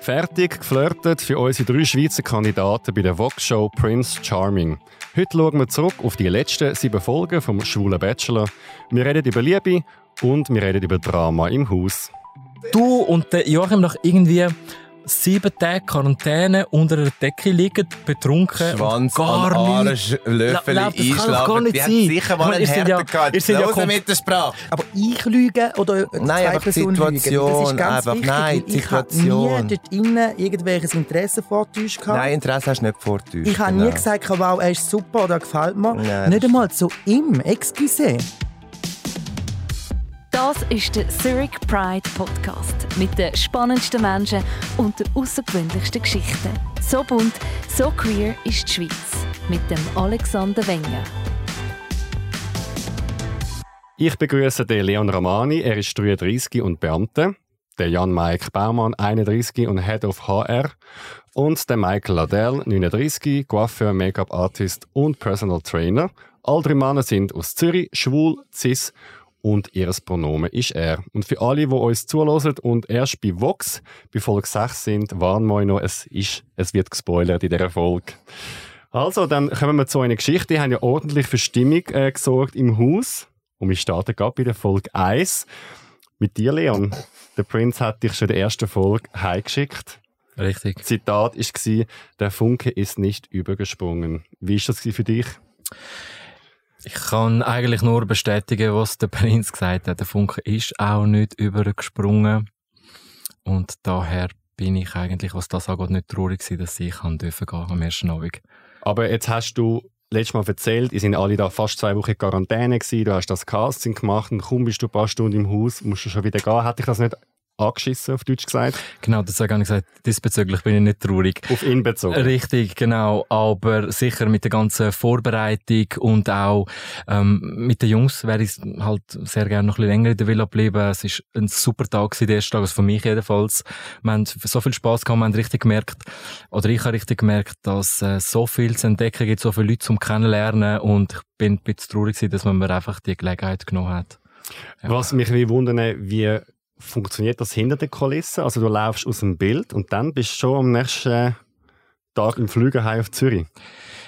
Fertig geflirtet für unsere drei Schweizer Kandidaten bei der Vogue-Show Prince Charming. Heute schauen wir zurück auf die letzten sieben Folgen vom Schwulen Bachelor. Wir reden über Liebe und wir reden über Drama im Haus. Du und der Joachim nach irgendwie sieben Tage Quarantäne unter einer Decke liegen, betrunken. Schwanz gar an nichts. Löffel nicht Die hat sicher mal einen seid ja- gehabt. ihr seid ja mit der Sprache. Aber ich lüge oder Nein, zwei Personen lügen? Situation, Das ist ganz einfach- wichtig, nein, ich habe nie dort innen irgendwelches Interesse vortäuscht. Nein, Interesse hast du nicht vortäuscht. Ich habe genau. nie gesagt, wow, er ist super oder er gefällt mir. Nein, nicht einmal zu ihm, excuse. Das ist der Zurich Pride Podcast mit den spannendsten Menschen und den außergewöhnlichsten Geschichten. So bunt, so queer ist die Schweiz mit dem Alexander Wenger. Ich begrüße den Leon Ramani, er ist 33 und Beamter, den Jan-Mike Baumann, 31 und Head of HR und den Michael Ladell, 39, Coiffeur, Make-up-Artist und Personal Trainer. Alle drei Männer sind aus Zürich, schwul, cis und ihr Pronomen ist er. Und für alle, die uns zuhören und erst bei Vox bei Folge 6 sind, warnen wir noch, es, ist, es wird gespoilert in dieser Folge. Also, dann kommen wir zu einer Geschichte. Die haben ja ordentlich für Stimmung äh, gesorgt im Haus. Und wir starten gerade bei der Folge 1. Mit dir, Leon. Der Prinz hat dich schon in der ersten Folge heimgeschickt. Richtig. Zitat war, der Funke ist nicht übergesprungen. Wie war das für dich? Ich kann eigentlich nur bestätigen, was der Prinz gesagt hat. Der Funke ist auch nicht übergesprungen. Und daher bin ich eigentlich, was das angeht, nicht traurig gewesen, dass ich kann dürfen gehen am ersten Abend. Aber jetzt hast du letztes Mal erzählt, ihr sind alle da fast zwei Wochen in Quarantäne gewesen, du hast das Casting gemacht und kaum bist du ein paar Stunden im Haus, musst du schon wieder gehen. Hat dich das nicht angeschissen, auf Deutsch gesagt? Genau, das habe ich gesagt. Diesbezüglich bin ich nicht traurig. Auf ihn bezogen. Richtig, genau. Aber sicher mit der ganzen Vorbereitung und auch ähm, mit den Jungs wäre ich halt sehr gerne noch ein bisschen länger in der Villa geblieben. Es ist ein super Tag gewesen, der erste Tag, also für mich jedenfalls. Wir haben so viel Spaß gehabt, wir haben richtig gemerkt, oder ich habe richtig gemerkt, dass äh, so viel zu entdecken gibt, so viele Leute zum Kennenlernen und ich bin ein bisschen traurig gewesen, dass man mir einfach die Gelegenheit genommen hat. Ja. Was mich wie wundern, wie funktioniert das hinter der Kulisse? Also du laufst aus dem Bild und dann bist du schon am nächsten Tag im Flüger heim auf Zürich.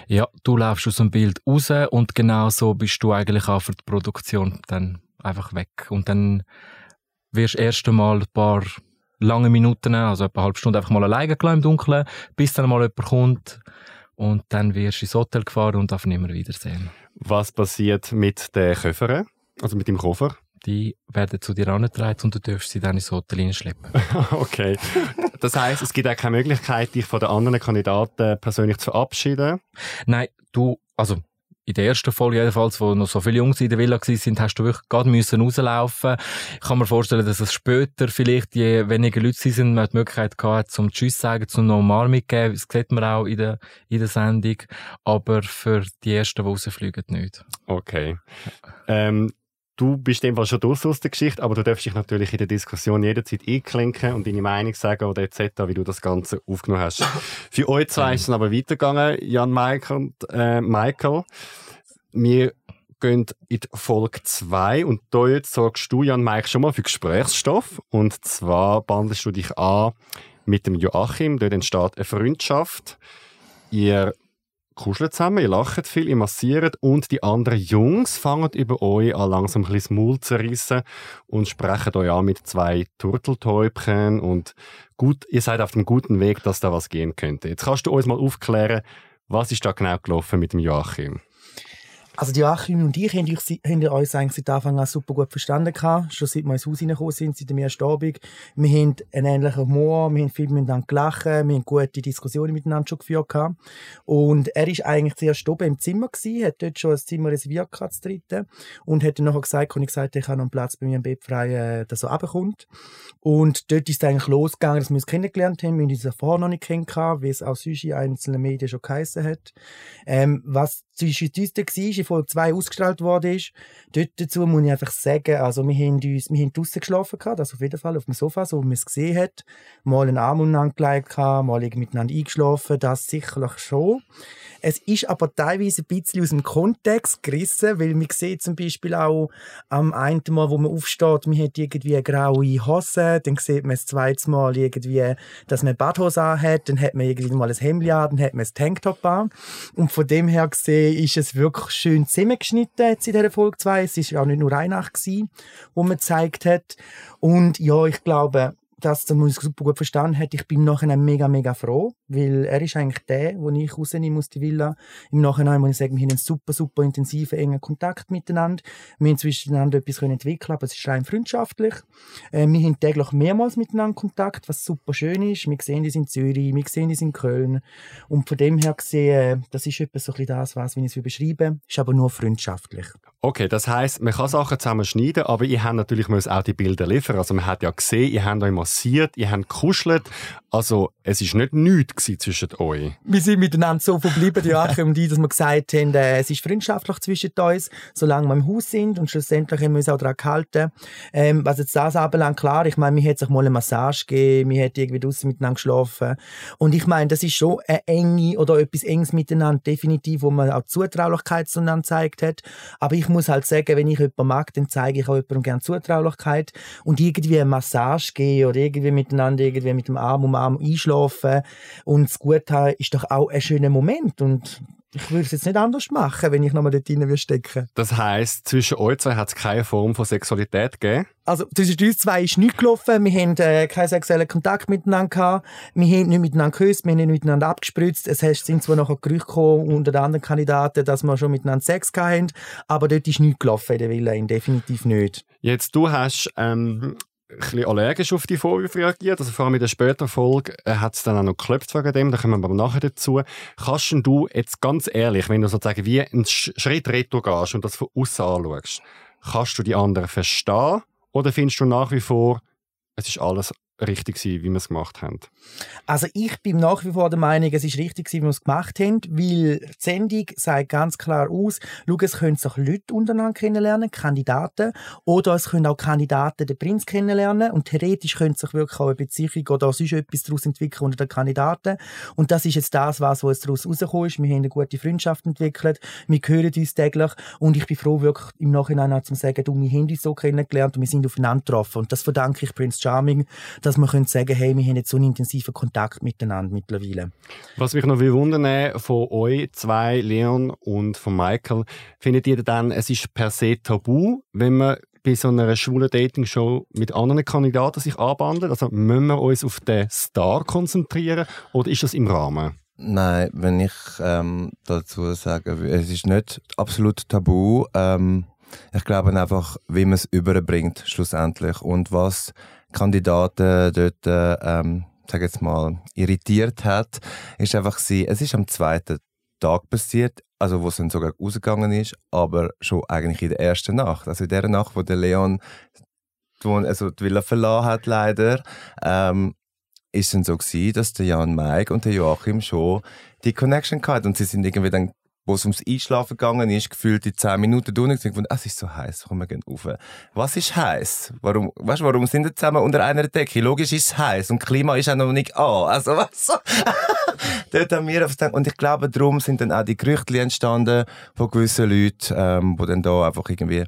Ja, du laufst aus dem Bild raus und genau so bist du eigentlich auch für die Produktion dann einfach weg. Und dann wirst du erst einmal ein paar lange Minuten, also etwa eine halbe Stunde einfach mal alleine im Dunkeln, bis dann mal jemand kommt und dann wirst du ins Hotel gefahren und darf nicht mehr wiedersehen. Was passiert mit den Köffern? Also mit dem Koffer? Die werden zu dir angetragen und du darfst sie dann ins Hotel hineinschleppen. okay. Das heißt, es gibt auch keine Möglichkeit, dich von den anderen Kandidaten persönlich zu verabschieden? Nein, du, also in der ersten Folge jedenfalls, wo noch so viele Jungs in der Villa sind, hast du wirklich gerade müssen rauslaufen. Ich kann mir vorstellen, dass es später vielleicht, je weniger Leute sind, man die Möglichkeit gehabt, zum Tschüss sagen, zum noch mal mitgeben. Das sieht man auch in der, in der Sendung. Aber für die ersten, die rausfliegen, nicht. Okay. Ähm, du bist in dem Fall schon durch aus der Geschichte, aber du darfst dich natürlich in der Diskussion jederzeit einklinken und deine Meinung sagen oder etc., wie du das Ganze aufgenommen hast. Für euch zwei ist es aber weitergegangen, Jan Michael und äh, Michael. Wir gehen in die Folge 2 und da jetzt sorgst du, Jan Mike, schon mal für Gesprächsstoff. Und zwar bandest du dich an mit dem Joachim. Dort entsteht eine Freundschaft. Ihr kuschelt zusammen, ihr lacht viel, ihr massiert und die anderen Jungs fangen über euch an langsam ein bisschen das Maul zu reissen und sprechen euch an mit zwei Turteltäubchen und gut, ihr seid auf dem guten Weg, dass da was gehen könnte. Jetzt kannst du uns mal aufklären, was ist da genau gelaufen mit dem Joachim? Also die Joachim und ich haben uns, haben uns eigentlich seit Anfang an super gut verstanden gehabt. Schon seit wir ins Haus reingekommen sind, seit dem ersten Abend. Wir haben einen ähnlichen Humor, wir haben viel miteinander gelacht, wir haben gute Diskussionen miteinander schon geführt gehabt. Und er ist eigentlich zuerst oben im Zimmer gewesen, hat dort schon ein Zimmer reserviert gehabt, das dritte. Und hat dann nachher gesagt, und ich gesagt, ich habe noch einen Platz bei mir im Bett frei, äh, dass er runterkommt. Und dort ist es eigentlich losgegangen, dass wir uns kennengelernt haben. Wir haben uns vorher noch nicht kennengelernt, wie es auch sonst in einzelnen Medien schon geheissen hat. Ähm, was zwischen uns war, die Folge 2 ausgestrahlt worden ist. Dort dazu muss ich einfach sagen, also wir haben, uns, wir haben draussen geschlafen, gehabt, also auf jeden Fall auf dem Sofa, so wie man es gesehen hat. Mal einen Arm umeinander gelegt, mal miteinander eingeschlafen, das sicherlich schon. Es ist aber teilweise ein bisschen aus dem Kontext gerissen, weil man sieht zum Beispiel auch am einen Mal, wo man aufsteht, man hat irgendwie eine graue Hose, dann sieht man das zweite Mal irgendwie, dass man Badhose hat, dann hat man irgendwie mal ein Hemd an, dann hat man ein Tanktop an. Und von dem her gesehen ist es wirklich schön zusammengeschnitten jetzt in dieser Folge 2. Es ist ja nicht nur eine Nacht gewesen, wo man gezeigt hat. Und ja, ich glaube, dass der Musik super gut verstanden hat. Ich bin nachher mega, mega froh, weil er ist eigentlich der, wo ich rausnehmen muss, die Villa. Im Nachhinein muss ich sagen, wir haben einen super, super intensiven, engen Kontakt miteinander. Wir haben zwischeneinander etwas entwickeln aber es ist rein freundschaftlich. Äh, wir haben täglich mehrmals miteinander Kontakt, was super schön ist. Wir sehen das in Zürich, wir sehen das in Köln. Und von dem her gesehen, das ist etwas so ein das, was ich es beschreiben ist aber nur freundschaftlich. Okay, das heisst, man kann Sachen zusammen schneiden, aber ihr habt natürlich auch die Bilder liefern. Also man hat ja gesehen, ihr habt euch massiert, ihr habt gekuschelt. Also es ist nicht nichts zwischen euch. Wir sind miteinander so verblieben, Joachim und ich, dass wir gesagt haben, äh, es ist freundschaftlich zwischen uns, solange wir im Haus sind und schlussendlich haben wir uns auch daran gehalten. Ähm, was jetzt das anbelangt, klar, ich meine, wir hätten sich mal eine Massage gegeben, wir hätten irgendwie draussen miteinander geschlafen. Und ich meine, das ist schon eine enge oder etwas Enges miteinander, definitiv, wo man auch Zutraulichkeit zueinander gezeigt hat. Aber ich muss halt sagen, wenn ich jemanden mag, dann zeige ich auch jemandem gerne Zutraulichkeit und irgendwie eine Massage geben oder irgendwie miteinander irgendwie mit dem Arm um Arm einschlafen und es gut haben, ist doch auch ein schöner Moment und ich würde es jetzt nicht anders machen, wenn ich nochmal dort rein stecken Das heisst, zwischen euch zwei hat es keine Form von Sexualität gegeben? Also zwischen uns zwei ist nichts gelaufen. Wir haben äh, keinen sexuellen Kontakt miteinander gehabt. Wir haben nicht miteinander geküsst, wir haben nicht miteinander abgespritzt. Es sind zwar noch ein Gerücht gekommen unter den anderen Kandidaten, dass wir schon miteinander Sex hatten, aber dort ist nichts gelaufen in der Villa, definitiv nicht. Jetzt, du hast ähm, bisschen allergisch auf die Vorwürfe reagiert. Also vor allem in der späteren Folge äh, hat es dann auch noch geklopft wegen dem, da kommen wir aber nachher dazu. Kannst du jetzt ganz ehrlich, wenn du sozusagen wie einen Schritt retour gehst und das von außen anschaust, kannst du die anderen verstehen oder findest du nach wie vor, es ist alles richtig gewesen, wie wir es gemacht haben? Also ich bin nach wie vor der Meinung, es ist richtig gewesen, wie wir es gemacht haben, weil die Sendung sagt ganz klar aus, schau, es können sich Leute untereinander kennenlernen, Kandidaten, oder es können auch Kandidaten den Prinz kennenlernen und theoretisch könnte sich wirklich auch eine Beziehung oder sonst etwas daraus entwickeln unter den Kandidaten und das ist jetzt das, was jetzt daraus rausgekommen ist. Wir haben eine gute Freundschaft entwickelt, wir hören uns täglich und ich bin froh, wirklich im Nachhinein zu sagen, du, wir haben uns so kennengelernt und wir sind aufeinander getroffen und das verdanke ich Prince Charming, dass man können sagen, hey, wir haben jetzt so einen intensiven Kontakt miteinander mittlerweile. Was mich noch wundern von euch zwei, Leon und von Michael, findet ihr dann, es ist per se tabu, wenn man bei so einer schwulen Dating-Show mit anderen Kandidaten sich anbandelt? Also müssen wir uns auf den Star konzentrieren oder ist das im Rahmen? Nein, wenn ich ähm, dazu sage, es ist nicht absolut tabu. Ähm, ich glaube einfach, wie man es überbringt schlussendlich und was Kandidaten dort, äh, ähm, sag jetzt mal, irritiert hat, ist einfach sie, es ist am zweiten Tag passiert, also wo es dann sogar rausgegangen ist, aber schon eigentlich in der ersten Nacht. Also in der Nacht, wo der Leon die, also die Villa verlassen hat, leider, ähm, ist dann so gewesen, dass der Jan Mike und der Joachim schon die Connection hatten und sie sind irgendwie dann wo es ums Einschlafen gegangen ist, gefühlt in 10 Minuten durch und gefunden, es ist so heiß, komm, wir gehen rauf. Was ist heiß? Warum, weißt warum sind wir zusammen unter einer Decke? Logisch ist es heiß und Klima ist auch noch nicht an. Also, was? Dort haben wir gedacht, und ich glaube, darum sind dann auch die Gerüchte entstanden von gewissen Leuten, ähm, die dann da einfach irgendwie,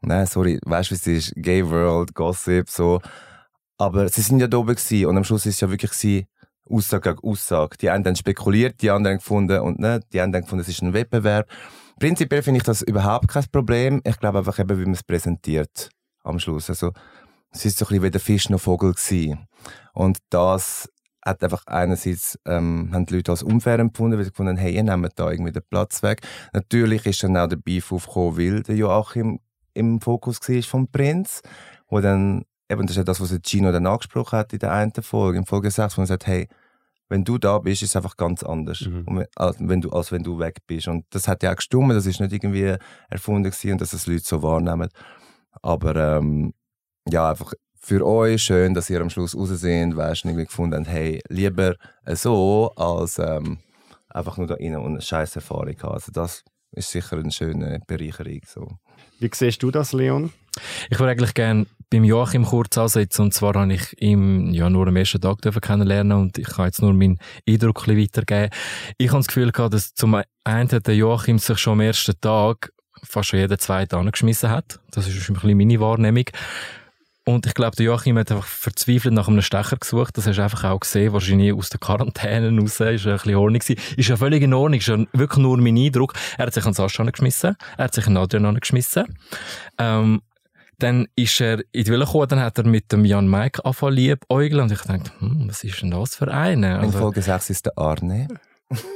nein, sorry, weißt du, wie es ist? Gay World, Gossip, so. Aber sie sind ja da oben gewesen und am Schluss ist es ja wirklich gewesen, Aussage gegen Aussage. Die einen haben spekuliert, die anderen gefunden und ne, die anderen gefunden, es ist ein Wettbewerb. Prinzipiell finde ich das überhaupt kein Problem. Ich glaube einfach eben, wie man es präsentiert am Schluss. Also, es ist so ein bisschen wie der Fisch noch Vogel gewesen. Und das hat einfach einerseits, ähm, haben die Leute als unfair empfunden, weil sie gefunden haben, hey, ihr nehmt da irgendwie den Platz weg. Natürlich ist dann auch der Beef aufgekommen, weil der Joachim im Fokus war vom Prinz, wo dann eben, das ist ja das, was Gino dann angesprochen hat in der einen Folge, in Folge 6, wo er sagt, hey, wenn du da bist, ist es einfach ganz anders, mhm. als, wenn du, als wenn du weg bist. Und das hat ja auch gestimmt, das ist nicht irgendwie erfunden gewesen und dass das Leute so wahrnehmen. Aber ähm, ja, einfach für euch schön, dass ihr am Schluss raussehen, weißt du, irgendwie gefunden habt, hey, lieber so, als ähm, einfach nur da rein und eine scheiß Erfahrung haben. Also das ist sicher eine schöne Bereicherung. So. Wie siehst du das, Leon? Ich würde eigentlich gerne beim Joachim kurz ansetzen. Und zwar habe ich ihn ja nur am ersten Tag kennenlernen und ich kann jetzt nur meinen Eindruck ein bisschen weitergeben. Ich habe das Gefühl gehabt, dass zum einen der Joachim sich schon am ersten Tag fast schon jeden zweiten angeschmissen hat. Das ist ein bisschen meine Wahrnehmung. Und ich glaube, der Joachim hat einfach verzweifelt nach einem Stecher gesucht. Das hast du einfach auch gesehen, wahrscheinlich aus der Quarantäne raus. Ist ein bisschen Ordnung gewesen. Ist ja völlig in Ordnung. Ist ja wirklich nur mein Eindruck. Er hat sich an Sascha geschmissen. Er hat sich an Adrian geschmissen. Ähm, dann ist er in die Villa gekommen, dann hat er mit dem Jan Mike angefangen liebäugeln und ich dachte, hm, was ist denn das für eine? In Also, Folge 6 ist der Arne.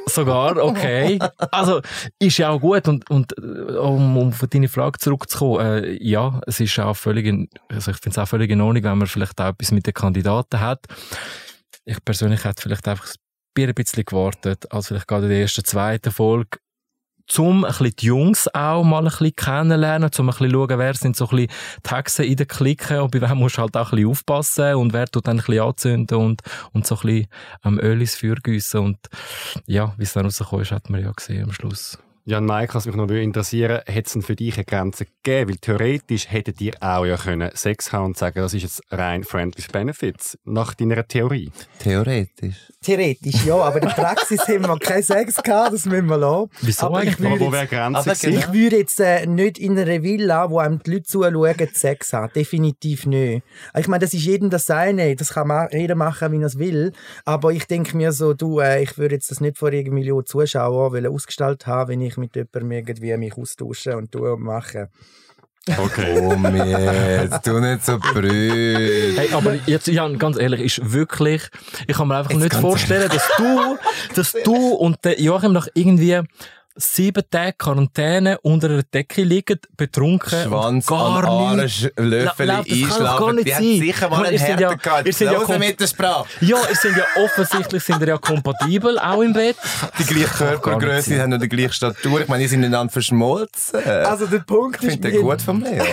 sogar, okay. Also, ist ja auch gut und, und äh, um, um auf deine Frage zurückzukommen, äh, ja, es ist auch völlig, in, also ich finde es auch völlig in Ordnung, wenn man vielleicht auch etwas mit den Kandidaten hat. Ich persönlich hätte vielleicht einfach ein bisschen gewartet, als vielleicht gerade in der ersten, zweiten Folge, zum ein bisschen die Jungs auch mal ein bisschen kennenlernen, zum ein bisschen schauen, wer sind so ein bisschen Hexen in den Klicken und bei wem musst du halt auch ein bisschen aufpassen und wer tut dann ein bisschen anzünden und, und so ein bisschen ähm, Öl ins Feuer gießen und ja, wie es dann rausgekommen ist, hat man ja gesehen am Schluss. Jan Mike, was mich noch interessieren würde, hätte es denn für dich eine Grenze gegeben? Weil theoretisch hättet ihr auch ja können Sex haben und sagen, das ist jetzt rein Friendly Benefits, nach deiner Theorie. Theoretisch. Theoretisch ja, aber in der Praxis haben wir keinen Sex gehabt, das müssen wir lassen. Wieso aber eigentlich? ich würde Aber wo jetzt- wäre Grenze Aber gewesen? Ich würde jetzt äh, nicht in einer Villa, wo einem die Leute zuschauen, Sex haben. Definitiv nicht. Ich meine, das ist jedem das Seine. Das kann ma jeder machen, wie er es will. Aber ich denke mir so, du, äh, ich würde jetzt das nicht vor irgendwie Millionen Zuschauern wollen ausgestellt haben, wenn ich mit jemandem irgendwie mich austausche und tue und mache. Okay. Komm jetzt, tu nicht so brüll. Hey, aber jetzt, Jan, ganz ehrlich, ist wirklich, ich kann mir einfach nicht vorstellen, dass du, dass du und der Joachim nach irgendwie sieben Tage Quarantäne unter einer Decke liegen, betrunken Schwanz an gar Arsch, nichts. Löffel einschlafen. nicht Die hat sicher Ich mal einen seid ja- Härte gehabt. ihr seid ja Los kom- mit der Sprache. Ja, ihr sind ja offensichtlich sind ja kompatibel, auch im Bett. Die gleiche Körpergröße, haben nur die gleiche Statur. Ich meine, die sind ineinander verschmolzen. Also der Punkt ich ist, finde wir den gut vom Leon.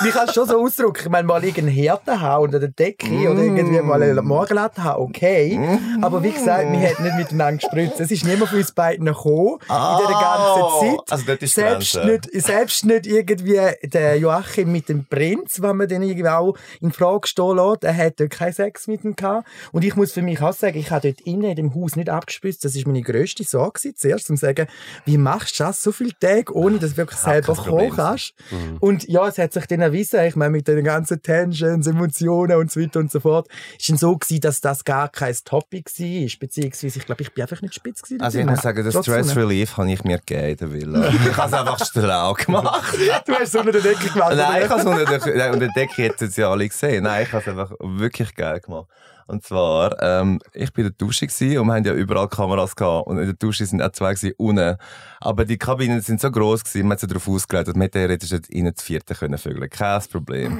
Man kann es schon so ausdrücken. Ich meine, mal irgendeinen Härte haben unter der Decke oder irgendwie mal eine Morgenlatte haben, okay. Aber wie gesagt, wir hätten nicht miteinander gespritzt. Es ist niemand von uns beiden gekommen in dieser ganzen Zeit. Also dort ist selbst Grenze. nicht, selbst nicht irgendwie der Joachim mit dem Prinz, wenn man den irgendwie auch in Frage stehen lässt, er hat dort keinen Sex mit ihm gehabt. Und ich muss für mich auch sagen, ich habe dort innen in dem Haus nicht abgespritzt. Das ist meine grösste Sorge zuerst, um zu sagen, wie machst du das so viele Tage, ohne dass du wirklich selber kein Problem kochen kannst? Und ja, es hat sich dann erwiesen, ich meine, mit den ganzen Tensions, Emotionen und so weiter und so fort, ist dann so gewesen, dass das gar kein Topic war, beziehungsweise ich glaube, ich bin einfach nicht spitz gewesen. Also ich muss sagen, das Trotzdem. Stress Relief habe ich mir gegeben Villa. Ich habe es einfach schlau gemacht. Du hast es unter der Decke gemacht. Nein, ich habe es unter der, unter der Decke jetzt ja alle gesehen. Nein, ich habe es einfach wirklich geil gemacht. Und zwar, ähm, ich bin in der Dusche gewesen und wir haben ja überall Kameras gehabt. Und in der Dusche sind auch zwei gewesen, unten. Aber die Kabinen sind so gross gewesen, man hat sie darauf ausgelegt, dass wir theoretisch nicht innen zu vierten können vögeln. Kein Problem.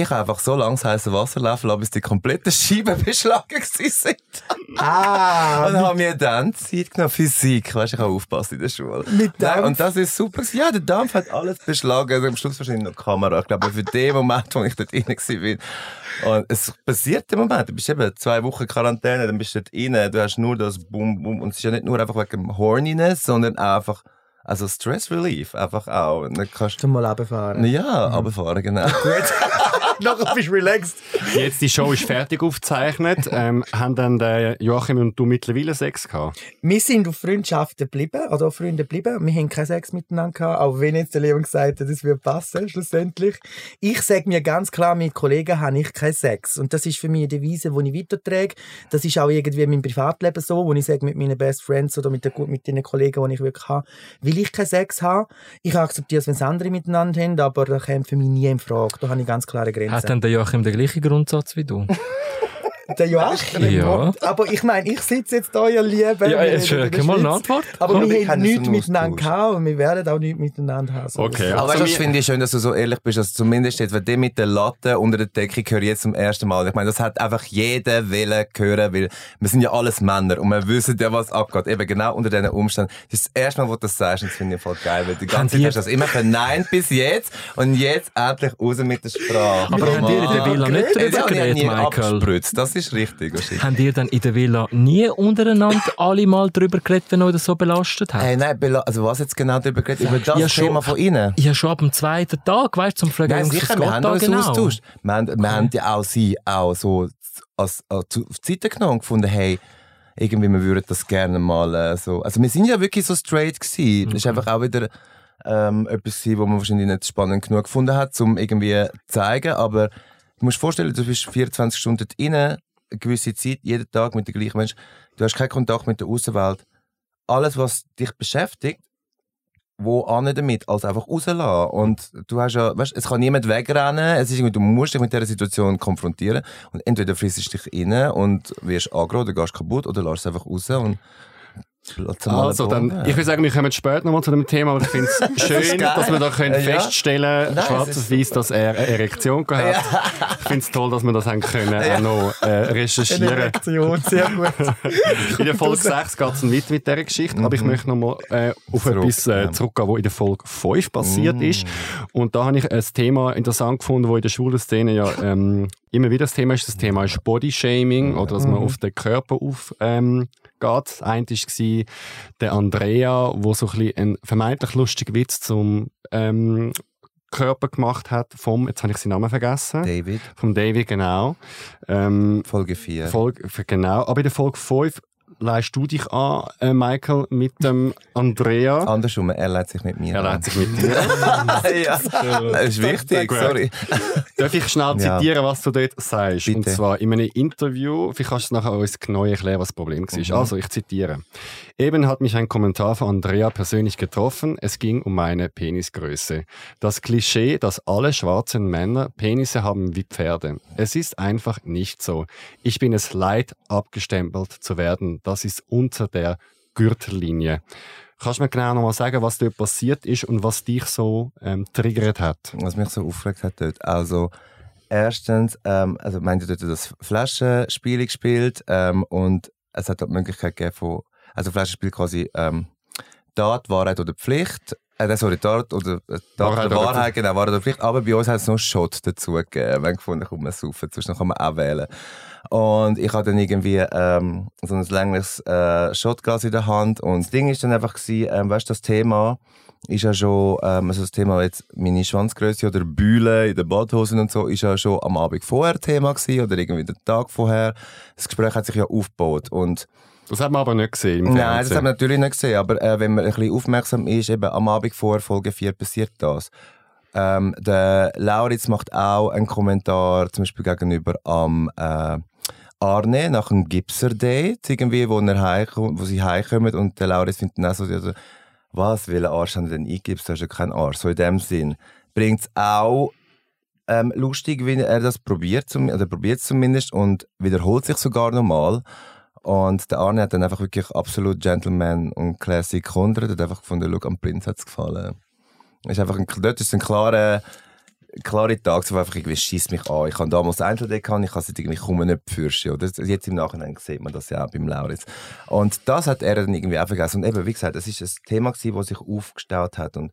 Ich habe einfach so lange das heiße Wasser laufen lassen, bis die kompletten Scheiben beschlagen sind. Ah, Und habe mir dann Zeit genommen, Physik. Weißt du, ich habe aufgepasst in der Schule. Mit Dampf? Und das ist super. Ja, der Dampf hat alles beschlagen. Also am Schluss wahrscheinlich noch die Kamera. Ich glaube, für den Moment, wo ich dort rein war. Und es passiert im Moment. Du bist eben zwei Wochen Quarantäne, dann bist du dort rein. Du hast nur das Bum, Bum. Und es ist ja nicht nur einfach wegen dem Horniness, sondern auch einfach, also Stress Relief. Einfach auch. Dann kannst zum mal runterfahren. ja, runterfahren, genau. Nachher bist du relaxed. Jetzt die Show ist fertig aufgezeichnet. Ähm, haben dann der Joachim und du mittlerweile Sex gehabt? Wir sind auf Freundschaften geblieben, oder auf Freunde geblieben. Wir haben keinen Sex miteinander gehabt, auch wenn jetzt der Leon gesagt hat, das wird passen, schlussendlich. Ich sage mir ganz klar, mit Kollegen habe ich keinen Sex. Und das ist für mich eine Devise, die ich weitertrage. Das ist auch irgendwie in meinem Privatleben so, wo ich sage, mit meinen Best Friends oder mit den, mit den Kollegen, die ich wirklich habe, will ich keinen Sex haben. Ich akzeptiere es, wenn es andere miteinander haben, aber das kommt für mich nie in Frage. Da habe ich ganz klare Grenzen. Hat denn der Joachim den gleichen Grundsatz wie du? Der Joachim. Ja. Aber ich meine, ich sitze jetzt da, ihr Lieben. Ja, wir jetzt äh, mal eine Schweiz. Antwort. Aber Komm, wir wir haben nichts miteinander gehabt und wir werden auch nichts miteinander haben. So Okay. Aber Also das wir- finde ich schön, dass du so ehrlich bist, dass zumindest jetzt, wenn der mit der Latte unter der Decke höre ich jetzt zum ersten Mal. Ich meine, das hat einfach jeder Wille hören, weil wir sind ja alles Männer und wir wissen ja, was abgeht. Eben genau unter diesen Umständen. Das ist das erste Mal, wo du das sagst und das finde ich voll geil, weil die ganze Zeit hast du das immer verneint bis jetzt und jetzt endlich raus mit der Sprache. Aber haben ihr in der Villa nicht drüber geredet, Michael? Das ist richtig. wahrscheinlich. Habt ihr dann in der Villa nie untereinander alle mal drüber geredet, wenn euch das so belastet hat? Hey, nein, bela- also was jetzt genau darüber geredet? Über das Ja, schon. Thema von Ihnen? Ja, schon ab dem zweiten Tag, weißt du, zum Fragen, Nein, sicher, was wir haben da uns genau? austauscht. Wir haben, wir haben ja auch sie auch so als, als, zu- auf die Seite genommen und gefunden, hey, irgendwie, wir würden das gerne mal äh, so... Also wir sind ja wirklich so straight gewesen. Das ist einfach auch wieder ähm, etwas wo man wahrscheinlich nicht spannend genug gefunden hat, um irgendwie zu zeigen, aber du musst dir vorstellen, du bist 24 Stunden rein, eine gewisse Zeit, jeden Tag mit den gleichen Menschen. Du hast keinen Kontakt mit der Außenwelt. Alles, was dich beschäftigt, wo an damit, als einfach rauslassen. Und du hast ja, weißt, es kann niemand wegrennen, es ist du musst dich mit dieser Situation konfrontieren und entweder frissest du dich rein und wirst aggro oder gehst kaputt oder lässt es einfach raus und Also, dann, ich würde sagen, wir kommen später nochmal zu dem Thema, aber ich finde es schön, geil. dass wir da können Ja. feststellen Nein, schwarz auf weiß, dass er eine Erektion gehabt hat. Ich finde es toll, dass wir das haben können, auch noch äh, Eine recherchieren. Reaktion, sehr gut. In der Folge 6 geht es weiter mit dieser Geschichte, aber ich möchte nochmal äh, auf Zurück, etwas äh, ja. zurückgehen, was in der Folge 5 passiert ist. Und da habe ich ein Thema interessant gefunden, wo in der schwulen Szene ja ähm, immer wieder das Thema ist. Das Thema ist Bodyshaming oder dass man auf den Körper auf ähm, geht. Das eine war der Andrea, wo so ein einen vermeintlich lustigen Witz zum ähm, Körper gemacht hat vom, jetzt habe ich seinen Namen vergessen, David, vom David, genau. Ähm, Folge 4. Folge, genau. Aber in der Folge 5 leist du dich an, äh, Michael, mit dem Andrea. Andersrum, er leitet sich mit mir Er leitet sich mit dir. ja, das ist wichtig, sorry. Darf ich schnell zitieren, was du dort sagst? Und Bitte. zwar in einem Interview, vielleicht kannst du nachher uns genau erklären, was das Problem war. Mhm. Also, ich zitiere. Eben hat mich ein Kommentar von Andrea persönlich getroffen. Es ging um meine Penisgröße. Das Klischee, dass alle schwarzen Männer Penisse haben wie Pferde. Es ist einfach nicht so. Ich bin es leid, abgestempelt zu werden. Das ist unter der Gürtellinie. Kannst du mir genau nochmal sagen, was dort passiert ist und was dich so ähm, triggert hat? was mich so aufgeregt hat dort. Also, erstens, ähm, also, ja dort das Flaschenspiel gespielt ähm, und es hat dort die Möglichkeit gegeben von, also Flaschenspiel quasi ähm, Tat, Wahrheit oder Pflicht. Äh, sorry, Tat oder, äh, Tat Wahrheit oder oder Wahrheit, genau, Wahrheit oder Pflicht. Aber bei uns hat es noch Shot dazu gegeben. Wir haben gefunden, komm, wir saufen, sonst kann man auch wählen. Und ich hatte dann irgendwie ähm, so ein längliches äh, Shotglas in der Hand und das Ding ist dann einfach gewesen, ähm, weißt du, das Thema ist ja schon, ähm, also das Thema jetzt meine Schwanzgröße oder Bühle in den Badhosen und so, ist ja schon am Abend vorher Thema gewesen oder irgendwie den Tag vorher. Das Gespräch hat sich ja aufgebaut und Das hat man aber nicht gesehen im Nein, das Fernsehen. haben wir natürlich nicht gesehen, aber äh, wenn man ein bisschen aufmerksam ist, eben am Abend vor Folge 4 passiert das. Ähm, der Lauritz macht auch einen Kommentar, zum Beispiel gegenüber am äh, Arne nach einem Gipser-Date, irgendwie, wo, er heimkommt, wo sie heimkommen und der Lauritz findet dann auch so, also, was, welchen Arsch haben denn eingibst, du hast ja keinen Arsch. So in dem Sinn. Bringt es auch ähm, lustig, wie er das probiert, zum, oder probiert zumindest und wiederholt sich sogar nochmal. Und der Arne hat dann einfach wirklich absolut Gentleman und Classic Kontra. Der hat einfach gefunden, schau, am Prinz hat es gefallen. Ist einfach ein, dort ist ein klarer, klare Tag, so einfach irgendwie schießt mich an. Ich habe damals Einzeldeck gehabt, ich habe es irgendwie kaum nicht befürchten. Oder jetzt im Nachhinein sieht man das ja auch beim Lauritz. Und das hat er dann irgendwie auch vergessen. Und eben, wie gesagt, es ist ein Thema gewesen, das sich aufgestaut hat. Und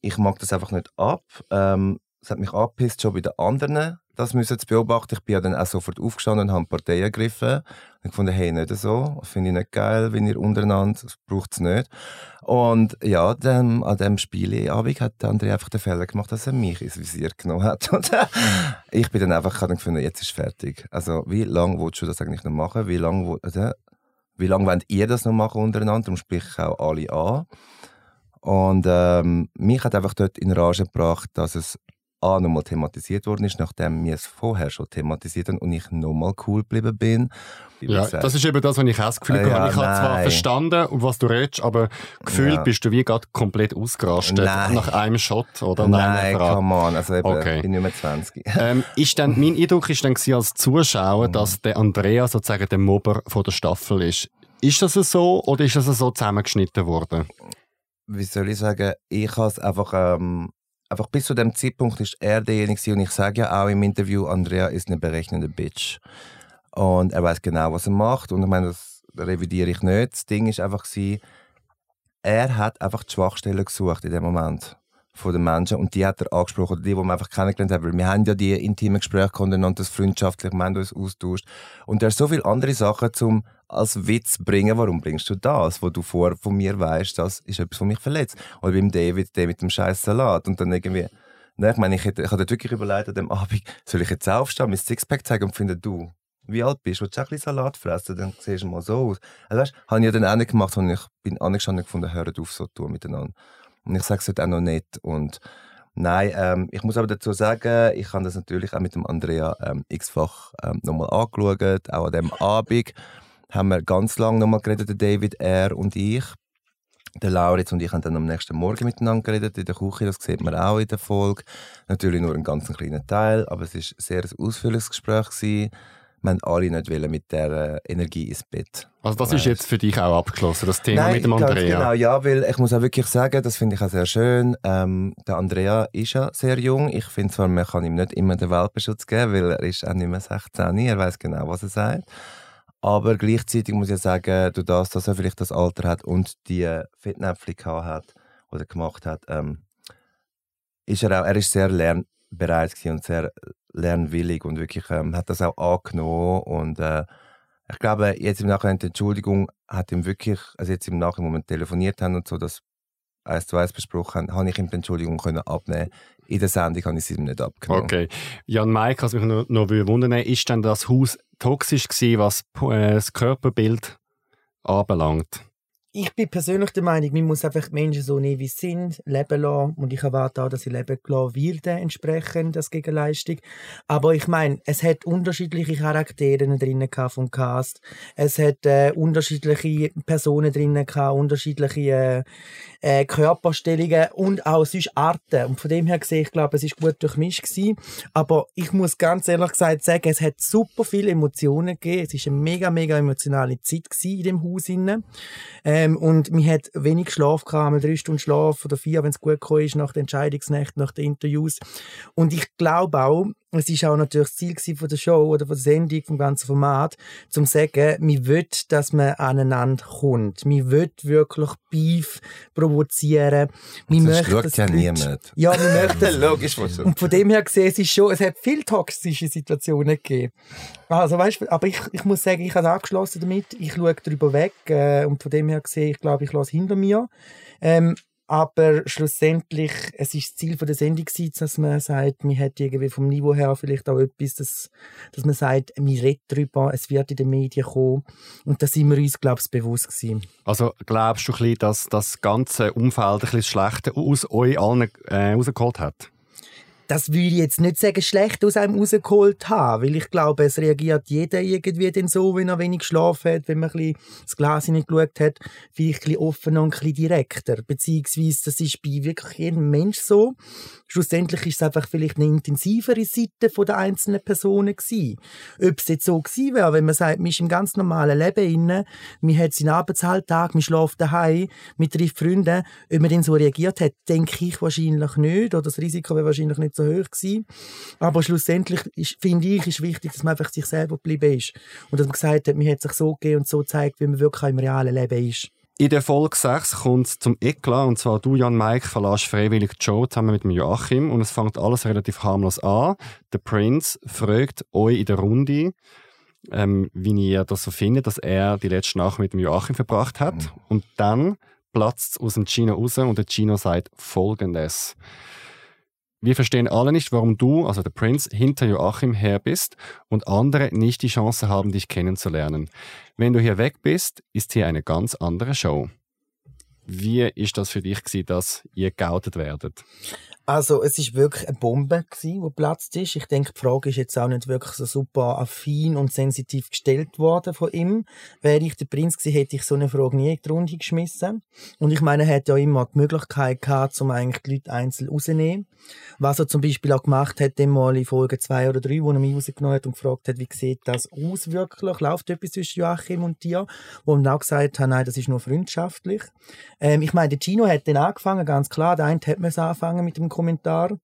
ich mag das einfach nicht ab. Ähm, es hat mich angepisst, schon bei den anderen das müssen zu beobachten. Ich bin ja dann auch sofort aufgestanden und habe Partei ergriffen. Und gefunden, hey, nicht so. Das finde ich nicht geil, wenn ihr untereinander, das braucht es nicht. Und ja, dann, an dem Spieleabend hat André einfach den Fehler gemacht, dass er mich ins Visier genommen hat. Und ich bin dann einfach, dann gefunden, jetzt ist fertig. Also, wie lange willst du das eigentlich noch machen? Wie lange, äh, wie lange wollt ihr das noch machen untereinander? Darum sprich ich auch alle an. Und ähm, mich hat einfach dort in Rage gebracht, dass es A, nochmal thematisiert worden ist, nachdem wir es vorher schon thematisiert haben und ich nochmal cool geblieben bin. Ja, das ist eben das, was ich auch das Gefühl habe. ja, Ich habe zwar nein. verstanden, um was du redest, aber gefühlt Ja. bist du wie gerade komplett ausgerastet Nein. nach einem Shot oder Nein, Frage. come on, also eben, Okay. ich bin nicht mehr 20. Ähm, ist dann, mein Eindruck ist dann als Zuschauer, Mhm. dass der Andrea sozusagen der Mobber von der Staffel ist. Ist das so oder ist das so zusammengeschnitten worden? Wie soll ich sagen, ich habe es einfach, ähm, einfach bis zu dem Zeitpunkt ist er derjenige und ich sage ja auch im Interview, Andrea ist eine berechnende Bitch. Und er weiß genau, was er macht und ich meine, das revidiere ich nicht. Das Ding ist einfach er hat einfach die Schwachstellen gesucht in dem Moment. von den Menschen und die hat er angesprochen, die, die wir einfach kennengelernt haben, weil wir haben ja die intimen Gespräche und das freundschaftlich, wir haben uns austauscht und er hat so viele andere Sachen zum als Witz bringen, warum bringst du das, wo du vor von mir weißt, das ist etwas, was mich verletzt. Oder beim David, der mit dem scheiß Salat und dann irgendwie, ne, ich meine, ich, hätte, ich habe wirklich überlegt an dem Abend, soll ich jetzt aufstehen, mein Sixpack zeigen und finde du, wie alt bist, willst du auch ein bisschen Salat fressen, dann siehst du mal so aus. Also weißt, habe ich ja dann auch nicht gemacht, und ich bin angestanden und gefunden, hört auf so zu tun miteinander. Und ich sage es heute auch noch nicht und Nein, ähm, ich muss aber dazu sagen, ich habe das natürlich auch mit dem Andrea ähm, x-fach ähm, nochmal angeschaut, auch an dem Abend haben wir ganz lange nochmal geredet, der David, er und ich. Der Lauritz und ich haben dann am nächsten Morgen miteinander geredet in der Küche, das sieht man auch in der Folge. Natürlich nur einen ganz kleinen Teil, aber es war ein sehr ausführliches Gespräch. Gewesen. Wir haben alle nicht wollen mit der äh, Energie ins Bett. Also das ist jetzt für dich auch abgeschlossen, das Thema Nein, mit dem Andrea? Genau, ja, weil ich muss auch wirklich sagen, das finde ich auch sehr schön. Ähm, der Andrea ist ja sehr jung. Ich finde zwar, man kann ihm nicht immer den Welpenschutz geben, weil er ist auch nicht mehr 16, er weiß genau, was er sagt. Aber gleichzeitig muss ich sagen, durch das, dass er vielleicht das Alter hat und die Fettnäpfchen hat oder gemacht hat, ähm, ist er auch, er ist sehr lernbereit und sehr lernwillig und wirklich ähm, hat das auch angenommen und äh, ich glaube, jetzt im Nachhinein die Entschuldigung hat ihm wirklich, also jetzt im Nachhinein, wo wir telefoniert haben und so, das eins zu eins besprochen haben, habe ich ihm die Entschuldigung können abnehmen. In der Sendung habe ich sie ihm nicht abgenommen. Okay. Jan Maik, was mich noch, noch wundern ist denn das Haus toxisch gewesen, was äh, das Körperbild anbelangt? Ich bin persönlich der Meinung, man muss einfach die Menschen so nehmen, wie sie sind, leben lassen. Und ich erwarte auch, dass sie leben gelassen werden, entsprechend, das Gegenleistung. Aber ich meine, es hat unterschiedliche Charaktere drinnen vom Cast. Es hat äh, unterschiedliche Personen drinnen gehabt, unterschiedliche äh, äh, Körperstellungen und auch sonst Arten. Und von dem her gesehen, ich glaube, es ist gut durchmischt gewesen. Aber ich muss ganz ehrlich gesagt sagen, es hat super viele Emotionen gegeben. Es ist eine mega, mega emotionale Zeit in dem Haus. Äh, ähm, und man hat wenig Schlaf gehabt, drei Stunden Schlaf oder vier, wenn es gut ist, nach der Entscheidungsnacht, nach den Interviews. Und ich glaube auch, es ist auch natürlich das Ziel von der Show oder von der Sendung, vom ganzen Format, zum sagen, wir will, dass man aneinander kommt. Wir will wirklich Beef provozieren. Wir möchten, schaut ja niemand. Ja, wir möchten. Logisch, was so. Und von dem her gesehen, es ist schon, es hat viele toxische Situationen gegeben. Also, weißt, aber ich, ich muss sagen, ich habe abgeschlossen damit. Ich schaue darüber weg, äh, und von dem her gesehen, ich glaube, ich lasse hinter mir. Ähm, aber schlussendlich, es ist das Ziel der Sendung dass man sagt, man hat irgendwie vom Niveau her vielleicht auch etwas, dass, dass man sagt, man redet darüber, es wird in den Medien kommen. Und da sind wir uns, glaube ich, bewusst gewesen. Also glaubst du ein bisschen, dass das ganze Umfeld ein bisschen schlechter aus euch allen äh, rausgeholt hat? Das würde ich jetzt nicht sagen, schlecht aus einem rausgeholt haben, weil ich glaube, es reagiert jeder irgendwie dann so, wenn er wenig Schlaf hat, wenn man ein bisschen das Glas hineingeschaut hat, vielleicht ein bisschen offener und ein bisschen direkter, beziehungsweise das ist bei wirklich jedem Mensch so. Schlussendlich ist es einfach vielleicht eine intensivere Seite der einzelnen Personen gewesen. Ob es jetzt so gewesen wäre, wenn man sagt, man ist im ganz normalen Leben inne, man hat seinen Arbeitsalltag, man schläft daheim, man trifft Freunde, ob man dann so reagiert hat, denke ich wahrscheinlich nicht, oder das Risiko wäre wahrscheinlich nicht so hoch gewesen. Aber schlussendlich ist, finde ich, ist wichtig, dass man einfach sich selber geblieben ist. Und dass man gesagt hat, man hat sich so gegeben und so gezeigt, wie man wirklich im realen Leben ist. In der Folge 6 kommt es zum Eklat, und zwar du, Jan Mike, verlässt freiwillig Show zusammen mit dem Joachim und es fängt alles relativ harmlos an. Der Prince fragt euch in der Runde, ähm, wie ihr das so findet, dass er die letzte Nacht mit dem Joachim verbracht hat. Mhm. Und dann platzt es aus dem Gino raus und der Gino sagt folgendes. Wir verstehen alle nicht, warum du, also der Prince, hinter Joachim her bist und andere nicht die Chance haben, dich kennenzulernen. Wenn du hier weg bist, ist hier eine ganz andere Show. Wie ist das für dich gewesen, dass ihr geoutet werdet? Also, es ist wirklich eine Bombe gewesen, die geplatzt ist. Ich denke, die Frage ist jetzt auch nicht wirklich so super affin und sensitiv gestellt worden von ihm. Wäre ich der Prinz gewesen, hätte ich so eine Frage nie in die Runde geschmissen. Und ich meine, er hat ja immer die Möglichkeit gehabt, um eigentlich die Leute einzeln rauszunehmen. Was er zum Beispiel auch gemacht hat, mal in Folge zwei oder drei, wo er mich rausgenommen hat und gefragt hat, wie sieht das aus wirklich? Läuft etwas zwischen Joachim und dir? Wo er auch gesagt hat, nein, das ist nur freundschaftlich. Ähm, ich meine, der Gino hat dann angefangen, ganz klar. Der eine hat mir anfangen mit dem Kommentar.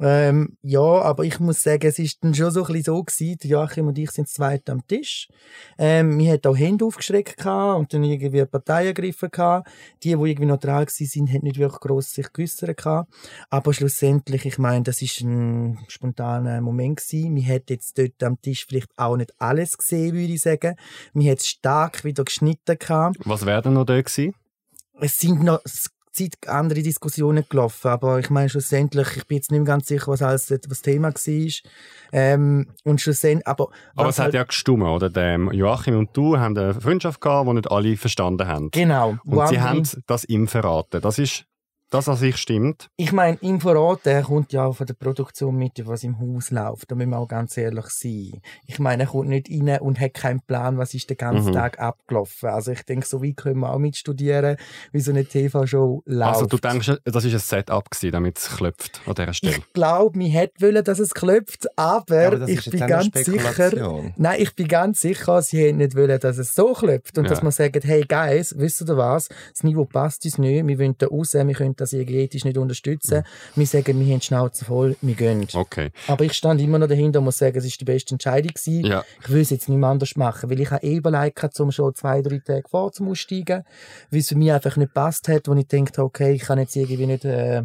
Ähm, ja, aber ich muss sagen, es ist dann schon so ein bisschen so gewesen. Joachim und ich sind zweit am Tisch. Ähm, hat auch Hände aufgeschreckt gehabt und dann irgendwie Parteien ergriffen gehabt. Die, die irgendwie neutral sind, haben nicht wirklich gross sich geäussert gehabt. Aber schlussendlich, ich meine, das ist ein spontaner Moment gewesen. Wir hat jetzt dort am Tisch vielleicht auch nicht alles gesehen, würde ich sagen. Mir hat stark wieder geschnitten gehabt. Was wäre denn noch da gewesen? Es sind noch Zeit andere Diskussionen gelaufen, aber ich meine schlussendlich, ich bin jetzt nicht mehr ganz sicher, was alles was Thema war. Ähm, und schlussendlich, aber, aber es halt hat ja gestimmt, oder? Der Joachim und du haben eine Freundschaft gehabt, die nicht alle verstanden haben. Genau. Und sie haben das ihm verraten. Das ist das an sich stimmt. Ich meine, im Vorrat, der kommt ja auch von der Produktion mit, was im Haus läuft. Da müssen wir auch ganz ehrlich sein. Ich meine, er kommt nicht rein und hat keinen Plan, was ist den ganzen mhm. Tag abgelaufen. Also ich denke, so wie können wir auch mitstudieren, wie so eine TV-Show läuft. Also du denkst, das ist ein Setup gewesen, damit es klopft an dieser Stelle? Ich glaube, wir hätten wollen, dass es klopft, aber, ja, aber ich bin ganz sicher, nein, ich bin ganz sicher, sie hätten nicht wollen, dass es so klopft und ja. dass man sagt, hey Guys, wisst ihr was, das Niveau passt uns nicht, wir wollen da raus, wir können das energetisch nicht unterstützen. Wir sagen, wir haben die Schnauze voll, wir gehen. Okay. Aber ich stand immer noch dahinter und muss sagen, es war die beste Entscheidung gewesen. Ja. Ich will es jetzt nicht mehr anders machen, weil ich habe eh überlegt, um schon zwei, drei Tage vor zum Aussteigen, weil es für mich einfach nicht passt hat, wo ich dachte, okay, ich kann jetzt irgendwie nicht... Äh,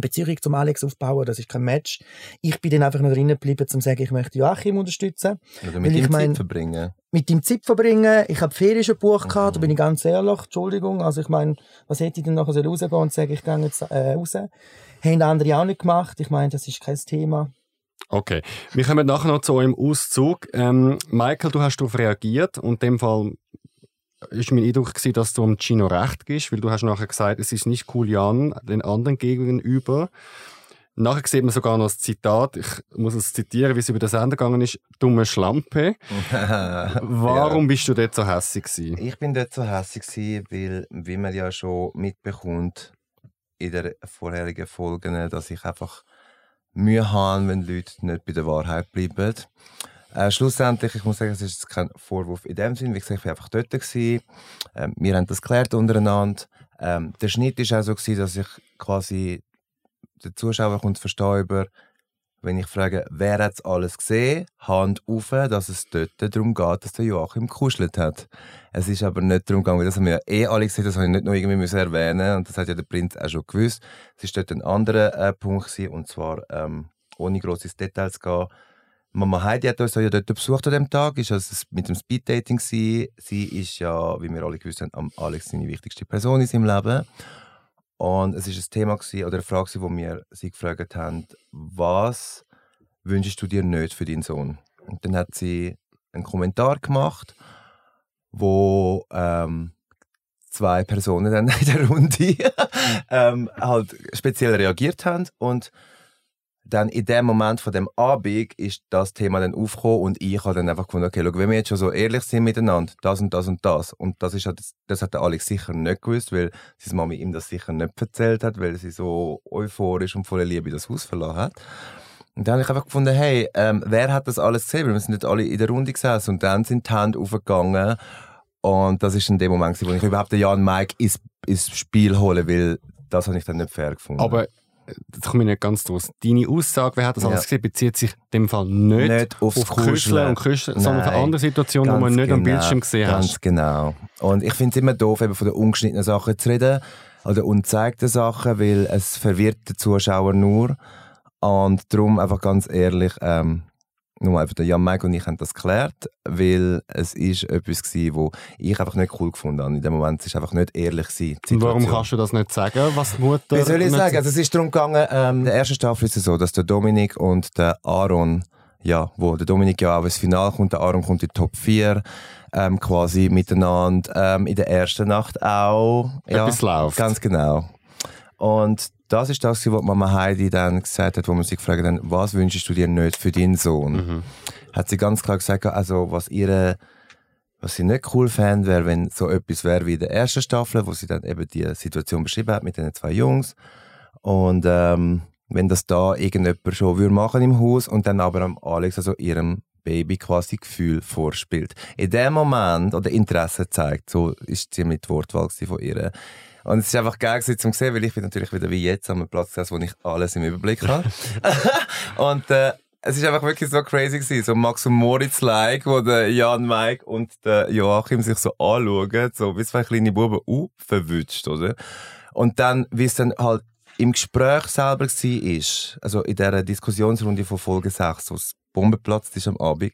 Beziehung zum Alex aufbauen, das ist kein Match. Ich bin dann einfach noch drinnen geblieben, um zu sagen, ich möchte Joachim unterstützen. Oder mit ihm Zeit verbringen. Mit ihm Zeit verbringen. Ich habe Ferien schon gebucht, mhm. da bin ich ganz ehrlich, Entschuldigung. Also ich meine, was hätte ich denn nachher rausgehen und sagen, ich gehe jetzt äh, raus? Haben andere auch nicht gemacht. Ich meine, das ist kein Thema. Okay, wir kommen nachher noch zu eurem Auszug. Ähm, Michael, du hast darauf reagiert und in dem Fall ist mein Eindruck gewesen, dass du am Gino recht gibst, weil du hast nachher gesagt, es ist nicht cool Jan den anderen gegenüber. Nachher sieht man sogar noch das Zitat, ich muss es zitieren, wie es über den Sender gegangen ist, dumme Schlampe. Warum ja. bist du dort so hässig gewesen? Ich bin dort so hässig gewesen, weil, wie man ja schon mitbekommt in der vorherigen Folgen, dass ich einfach Mühe habe, wenn Leute nicht bei der Wahrheit bleiben. Äh, schlussendlich, ich muss sagen, es ist kein Vorwurf in dem Sinn. Wie gesagt, ich war einfach dort. Gewesen. Ähm, wir haben das geklärt untereinander. Ähm, der Schnitt war auch so, gewesen, dass ich quasi der Zuschauer kommt verstehen wenn ich frage, wer hat alles gesehen, Hand auf, dass es dort darum geht, dass der Joachim gekuschelt hat. Es ist aber nicht darum gegangen, das haben wir eh alle gesehen, das habe ich nicht noch irgendwie erwähnen und das hat ja der Prinz auch schon gewusst. Es war dort ein anderer äh, Punkt gewesen, und zwar, ähm, ohne grosse Details zu gehen, Mama Heidi hat uns ja dort besucht an dem Tag, ist also mit dem Speeddating. Sie ist ja, wie wir alle gewusst haben, Alex seine wichtigste Person in seinem Leben. Und es ist ein Thema gewesen, oder eine Frage, wo wir sie gefragt haben, was wünschst du dir nicht für deinen Sohn? Und dann hat sie einen Kommentar gemacht, wo ähm, zwei Personen dann in der Runde ähm, halt speziell reagiert haben und dann in dem Moment von dem Abend ist das Thema dann aufgekommen und ich habe dann einfach gefunden, okay, schau, wenn wir jetzt schon so ehrlich sind miteinander, das und das und das und das ist halt, das hat der Alex sicher nicht gewusst, weil seine Mami ihm das sicher nicht erzählt hat, weil sie so euphorisch und voller Liebe das Haus verlassen hat. Und dann habe ich einfach gefunden, hey, ähm, wer hat das alles gesehen? Weil wir sind nicht alle in der Runde gesessen und dann sind die Hände aufgegangen und das ist in dem Moment, wo ich überhaupt den Jan Mike ins, ins Spiel hole, weil das habe ich dann nicht fair gefunden. Aber das komme ich nicht ganz draus. Deine Aussage, wer hat das alles gesehen, bezieht sich in dem Fall nicht, nicht auf Kuscheln und Kuscheln, sondern auf andere Situationen, die man nicht genau, am Bildschirm gesehen hat. Ganz genau. Und ich finde es immer doof, eben von den ungeschnittenen Sachen zu reden oder ungezeigten Sachen, weil es verwirrt den Zuschauer nur. Und darum einfach ganz ehrlich, ähm, nur einfach Jan Mike und ich haben das geklärt, weil es ist etwas war, wo ich einfach nicht cool gefunden habe. In dem Moment war es einfach nicht ehrlich. Gewesen, und warum kannst du das nicht sagen, was die Mutter... Wie soll ich sagen? Also es ist darum gegangen, ähm, in der ersten Staffel ist es so, dass der Dominik und der Aaron, ja, wo der Dominik ja auch ins Finale kommt, der Aaron kommt in die Top 4, ähm, quasi miteinander ähm, in der ersten Nacht auch. Ja, Etwas läuft. Ganz genau. Und das ist das, was Mama Heidi dann gesagt hat, wo man sich gefragt hat, was wünschst du dir nicht für deinen Sohn? Mhm. Hat sie ganz klar gesagt, also was ihre was sie nicht cool fände, wäre, wenn so etwas wäre wie in der ersten Staffel, wo sie dann eben die Situation beschrieben hat mit den zwei Jungs. Und ähm, wenn das da irgendjemand schon würde machen im Haus und dann aber am Alex, also ihrem Baby quasi Gefühl vorspielt. In dem Moment oder Interesse zeigt, so ist sie mit Wortwahl von ihr, Und es ist einfach geil gewesen, zum sehen, weil ich bin natürlich wieder wie jetzt am Platz gesessen, wo ich alles im Überblick habe. und äh, es ist einfach wirklich so crazy gewesen, so Max und Moritz-like, wo der Jan Mike und der Joachim sich so anschauen, so wie zwei kleine Buben, uh, verwünscht, oder? Und dann, wie es dann halt im Gespräch selber war, also in dieser Diskussionsrunde von Folge 6, wo es Bombenplatz ist am Abend,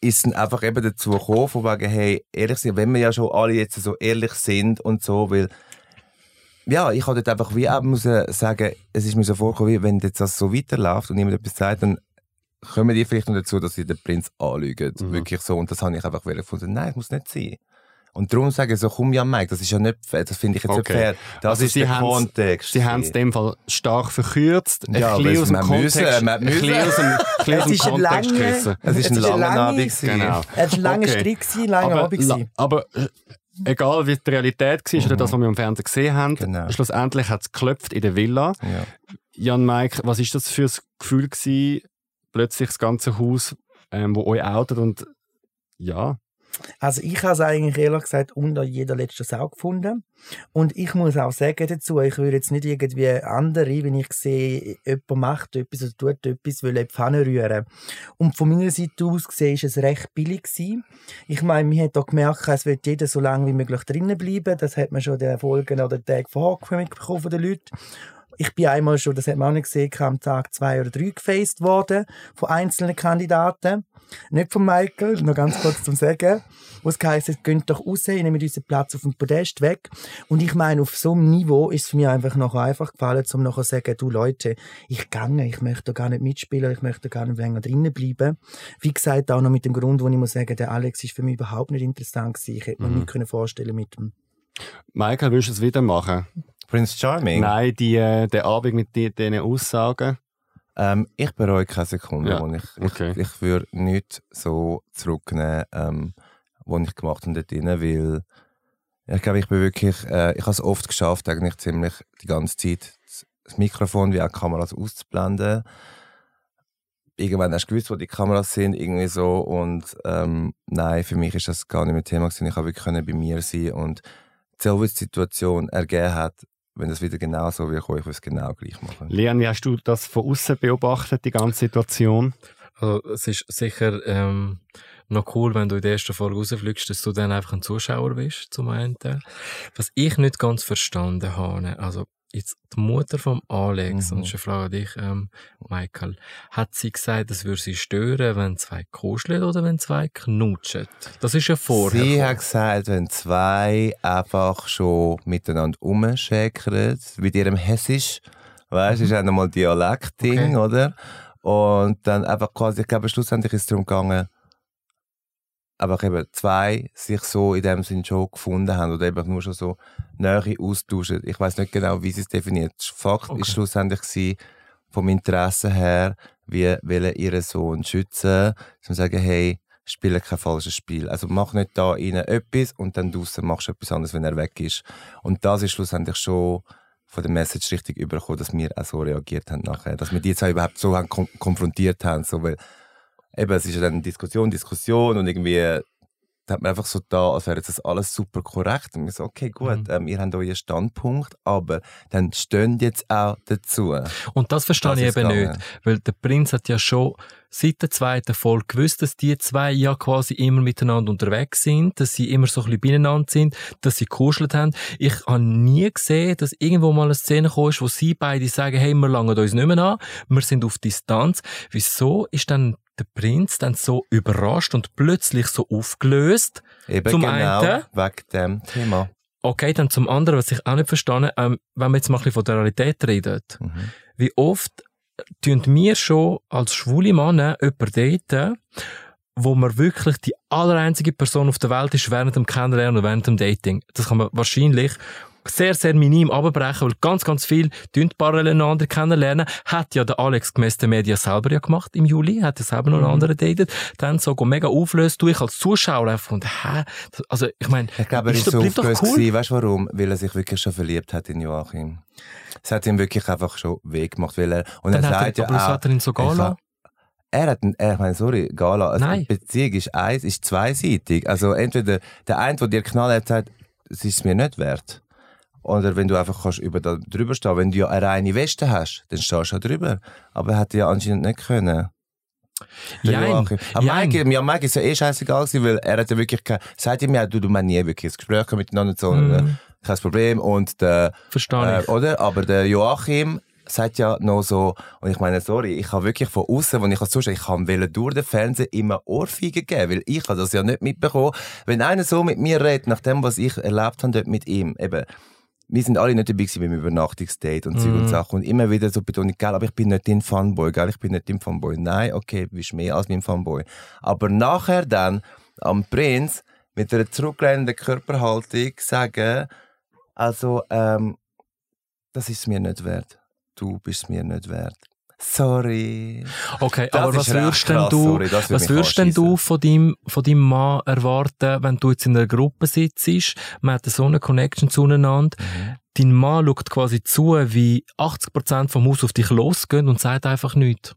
ist dann einfach eben dazu gekommen, von wegen, hey, ehrlich sein, wenn wir ja schon alle jetzt so ehrlich sind und so, weil, ja, ich habe dort einfach wie auch müssen sagen, es ist mir so vorgekommen, wie wenn jetzt das so weiterläuft und niemand etwas sagt, dann kommen die vielleicht noch dazu, dass sie den Prinz anlügen. Mhm. Wirklich so. Und das habe ich einfach wieder gefunden, nein, das muss nicht sein. Und darum sage ich so, komm ja, Mike, das ist ja nicht fair, das finde ich jetzt Okay. nicht fair. Das Also ist sie der Kontext. Sie haben es in dem Fall stark verkürzt, ein Ja, bisschen weil aus dem Kontext, müssen, ein bisschen aus dem, ein bisschen aus Es dem ist ein Kontext lange- gerissen. Es ist Es ein langer lange- Abend. Genau. Er war ein langer Okay. Strick, gewesen, langer aber, Abend. aber äh, egal wie die Realität war oder das, was wir am Fernsehen gesehen haben, Genau. schlussendlich hat es geklopft in der Villa. Ja. Jan Mike, was ist das für ein Gefühl gewesen, plötzlich das ganze Haus, ähm, wo euch outet und ja, Also ich habe es eigentlich ehrlich gesagt unter jeder letzten Sau gefunden. Und ich muss auch sagen dazu, ich würde jetzt nicht irgendwie andere, wenn ich sehe, jemand macht etwas oder tut etwas, will in die Pfanne rühren. Und von meiner Seite aus gesehen, ist es recht billig gewesen. Ich meine, man hat auch gemerkt, es wird jeder so lange wie möglich drinnen bleiben. Das hat man schon den Folgen oder den Tagen vorher mitbekommen von den Leuten. Ich bin einmal schon, das hat man auch nicht gesehen, am Tag zwei oder drei gefaced worden von einzelnen Kandidaten. Nicht von Michael, noch ganz kurz zum Sagen. Wo es heisst, geht doch raus, ihr nehmt unseren Platz auf dem Podest weg. Und ich meine, auf so einem Niveau ist es mir einfach noch einfach gefallen, um nachher zu sagen, du Leute, ich gange, ich möchte gar nicht mitspielen, ich möchte gar nicht länger drinnen bleiben. Wie gesagt, auch noch mit dem Grund, wo ich muss sagen, der Alex ist für mich überhaupt nicht interessant gewesen. Ich hätte mir Mhm. nicht können vorstellen mit dem. Michael, willst du es wieder machen? Prince Charming? Nein, die, äh, der Abend mit die, diesen Aussagen. Ähm, ich bereue keine Sekunde. Ja, ich, okay. ich, ich würde nichts so zurücknehmen, ähm, was ich gemacht habe dort drin, weil ich glaube, ich bin wirklich, äh, ich habe es oft geschafft, eigentlich ziemlich die ganze Zeit das Mikrofon wie auch Kameras auszublenden. Irgendwann hast du gewusst, wo die Kameras sind, irgendwie so. Und ähm, nein, für mich ist das gar nicht mehr Thema gewesen. Ich habe wirklich können bei mir sein und die Situation ergeben hat, wenn das wieder genau so wird, ich würde es genau gleich machen. Leon, wie hast du das von außen beobachtet, die ganze Situation? Also, es ist sicher ähm, noch cool, wenn du in der ersten Folge rausfliegst, dass du dann einfach ein Zuschauer bist, zum einen. Was ich nicht ganz verstanden habe, also jetzt die Mutter vom Alex, Mhm. und ich frage an dich, ähm, Michael, hat sie gesagt, es würde sie stören, wenn zwei kuscheln oder wenn zwei knutschen? Das ist ja vorher. Sie hat gesagt, wenn zwei einfach schon miteinander rumschäkern, mit ihrem Hessisch, weißt du, ist ja nochmal Dialektding, Okay. oder? Und dann einfach quasi, ich glaube, schlussendlich ist es darum gegangen, einfach eben zwei sich so in dem Sinn schon gefunden haben oder eben nur schon so Nähe austauschen. Ich weiß nicht genau, wie sie es definiert. Fakt Okay. ist schlussendlich gewesen, vom Interesse her, wie will ihren Sohn schützen, wir sagen, hey, spiele kein falsches Spiel. Also mach nicht da innen etwas und dann draussen machst du etwas anderes, wenn er weg ist. Und das ist schlussendlich schon von der Message richtig übergekommen, dass wir auch so reagiert haben nachher. Dass wir die zwei überhaupt so haben kon konfrontiert haben. So, weil eben, es ist ja dann Diskussion, Diskussion und irgendwie da hat man einfach so da, als wäre jetzt das alles super korrekt. Und wir so, okay, gut, Mhm. ähm, ihr habt euren Standpunkt, aber dann stehen jetzt auch dazu. Und das verstehe Das ich eben gegangen. nicht. Weil der Prinz hat ja schon seit der zweiten Folge gewusst, dass die zwei ja quasi immer miteinander unterwegs sind, dass sie immer so ein bisschen beieinander sind, dass sie kuschelt haben. Ich habe nie gesehen, dass irgendwo mal eine Szene gekommen ist, wo sie beide sagen, hey, wir langen uns nicht mehr an, wir sind auf Distanz. Wieso ist dann der Prinz dann so überrascht und plötzlich so aufgelöst? Eben Zum genau einen- wegen dem Thema. Okay, dann zum anderen, was ich auch nicht verstanden ähm, wenn wir jetzt mal ein bisschen von der Realität reden. Mhm. Wie oft tun wir schon als schwule Männer jemanden daten, wo man wirklich die allereinzige Person auf der Welt ist während dem Kennenlernen und während dem Dating. Das kann man wahrscheinlich sehr, sehr minim abbrechen, weil ganz, ganz viel parallel einander kennenlernen. Hat ja der Alex den Medien selber ja gemacht im Juli, hat ja selber noch einen anderen datet. Dann so go mega auflöst, du ich als Zuschauer einfach und hä? Also, ich meine, Ich glaube, er Ist ist so aufgelöst cool. gewesen. Weißt du warum? Weil er sich wirklich schon verliebt hat in Joachim. Es hat ihm wirklich einfach schon weh gemacht, weil er, und dann er hat sagt er, ja auch, hat er ihn so lassen. er hat, er, ich meine, sorry, Gala, also Nein. Beziehung ist eins, ist zweiseitig. Also entweder der eine, der dir knallt, sagt, es ist mir nicht wert. Oder wenn du einfach kannst über da drüber stehen. Wenn du ja eine reine Weste hast, dann stehst du ja drüber. Aber er hätte ja anscheinend nicht können. Jein. Jein. Mike, mir Mike ist ja eh scheißegal gewesen, weil er hat ja wirklich kein, sagt ihm ja, du, du meinst nie wirklich das Gespräch miteinander so, äh, kein Problem. Und der, Verstehe äh, ich. oder? Aber der Joachim sagt ja noch so, und ich meine, sorry, ich habe wirklich von außen, wenn ich das zuschaue, ich kann wollen durch den Fernseher immer Ohrfeigen geben, weil ich habe das ja nicht mitbekommen. Wenn einer so mit mir redet, nach dem, was ich erlebt habe dort mit ihm, eben, wir sind alle nicht dabei gewesen beim Übernachtungsdate und Zeug und Sachen und immer wieder so betont, gell, aber ich bin nicht dein Fanboy, gell, ich bin nicht dein Fanboy. Nein, okay, du bist mehr als mein Fanboy. Aber nachher dann am Prinz mit einer zurücklehnenden Körperhaltung sagen, also, ähm, das ist mir nicht wert. Du bist mir nicht wert. Sorry. Okay, Das aber was würdest denn krass, du, sorry, was würdest denn du von deinem, von deinem Mann erwarten, wenn du jetzt in einer Gruppe sitzt, man hat so eine Connection zueinander, Mhm. dein Mann schaut quasi zu, wie 80% vom Haus auf dich losgehen und sagt einfach nichts.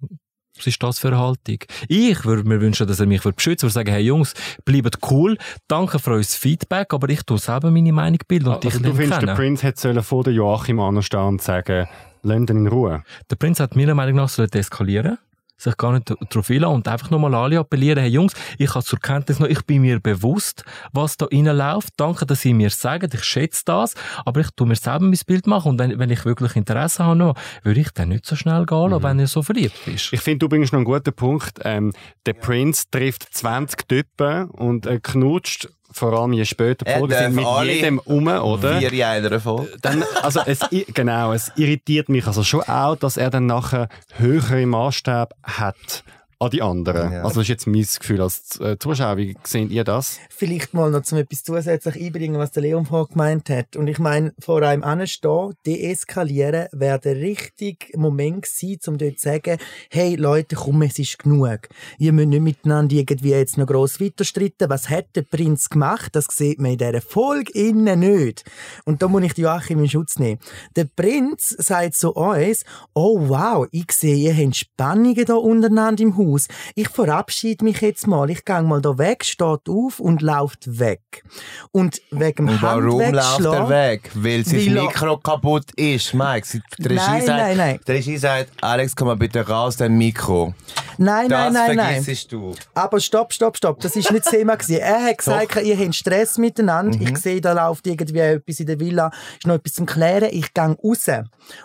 Was ist das für eine Haltung? Ich würde mir wünschen, dass er mich würde beschützen würde, sagen, hey Jungs, bleibt cool, danke für euer Feedback, aber ich tue selber meine Meinung bilden und dich Also, du nicht findest, der kennen. Prince hätte sollen vor der Joachim anstehen und sagen, lass ihn in Ruhe. Der Prinz hat meiner Meinung nach sollte eskalieren sich gar nicht darauf einlassen und einfach nochmal alle appellieren, hey Jungs, ich habe zur Kenntnis noch, ich bin mir bewusst, was da reinläuft. Danke, dass ihr mir sagt, ich schätze das, aber ich tue mir selber mein Bild machen und wenn, wenn ich wirklich Interesse habe noch, würde ich dann nicht so schnell gehen lassen, wenn ihr so verliebt bist. Ich finde, du bringst noch einen guten Punkt. Ähm, der Prince trifft 20 Typen und äh, knutscht, vor allem je später die Er Folgen sind, mit jedem um, oder? Wir in einer Folge. Dann, also es, genau, es irritiert mich also schon auch, dass er dann nachher höhere Maßstab hat an die anderen. Ja. Also das ist jetzt mein Gefühl als äh, Zuschauer. Wie seht ihr das? Vielleicht mal noch zum etwas zusätzlich einbringen, was der Leon vorhin gemeint hat. Und ich meine, vor einem anstehen, deeskalieren, wäre der richtige Moment gewesen, um dort zu sagen, hey Leute, komm, es ist genug. Ihr müsst nicht miteinander irgendwie jetzt noch gross weiter streiten. Was hat der Prinz gemacht? Das sieht man in dieser Folge innen nicht. Und da muss ich Joachim in Schutz nehmen. Der Prinz sagt zu uns, oh wow, ich sehe, ihr habt Spannungen da untereinander im Haus. Ich verabschiede mich jetzt mal. Ich gehe mal da weg, steht auf und läuft weg. Und wegen dem warum läuft er weg? Weil sein Weil Mikro kaputt ist, Mike. Die Regie Nein, sagt, nein, nein. Die Regie sagt, Alex, komm mal bitte raus, dein Mikro. Nein, das nein, nein, nein. du. Aber stopp, stopp, stopp. Das ist nicht das Thema gewesen. Er hat gesagt, ihr habt Stress miteinander. Mhm. Ich sehe, da läuft irgendwie etwas in der Villa. Ist noch etwas zum Klären. Ich gehe raus.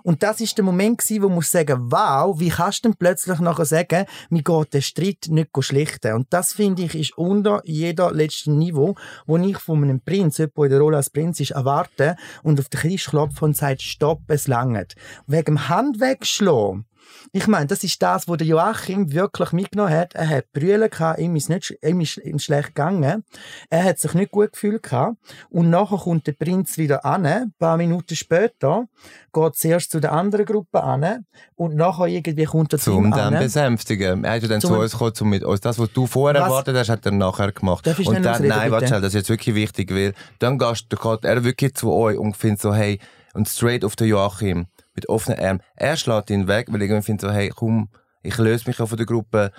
Und das ist der Moment gewesen, wo man muss sagen, wow, wie kannst du denn plötzlich nachher sagen, mir geht der Streit nicht schlichten. Und das finde ich ist unter jeder letzten Niveau, wo ich von einem Prinz, jemand, in der Rolle als Prinz ist, erwarte und auf den Tisch klopft und sagt, stopp, es langt. Wegen dem Hand wegschlagen. Ich meine, das ist das, was der Joachim wirklich mitgenommen hat. Er hat Brüllen gehabt, ihm ist nicht, ihm ist ihm schlecht gegangen. Er hat sich nicht gut gefühlt gehabt. Und nachher kommt der Prinz wieder an. Ein paar Minuten später geht zuerst zu der anderen Gruppe an. Und nachher irgendwie kommt er zu ihm Zum dann an. besänftigen. Er ist ja dann zu uns gekommen, um mit uns das, was du vorher Was- erwartet hast, hat er nachher gemacht. Darf ich und dann, ausreden, nein, warte das ist jetzt wirklich wichtig, weil dann gehst, geht er wirklich zu euch und findet so, hey, und straight auf den Joachim, mit offenen Armen. Er schlägt ihn weg, weil irgendwie findet so, hey, komm, ich löse mich auch von der Gruppe.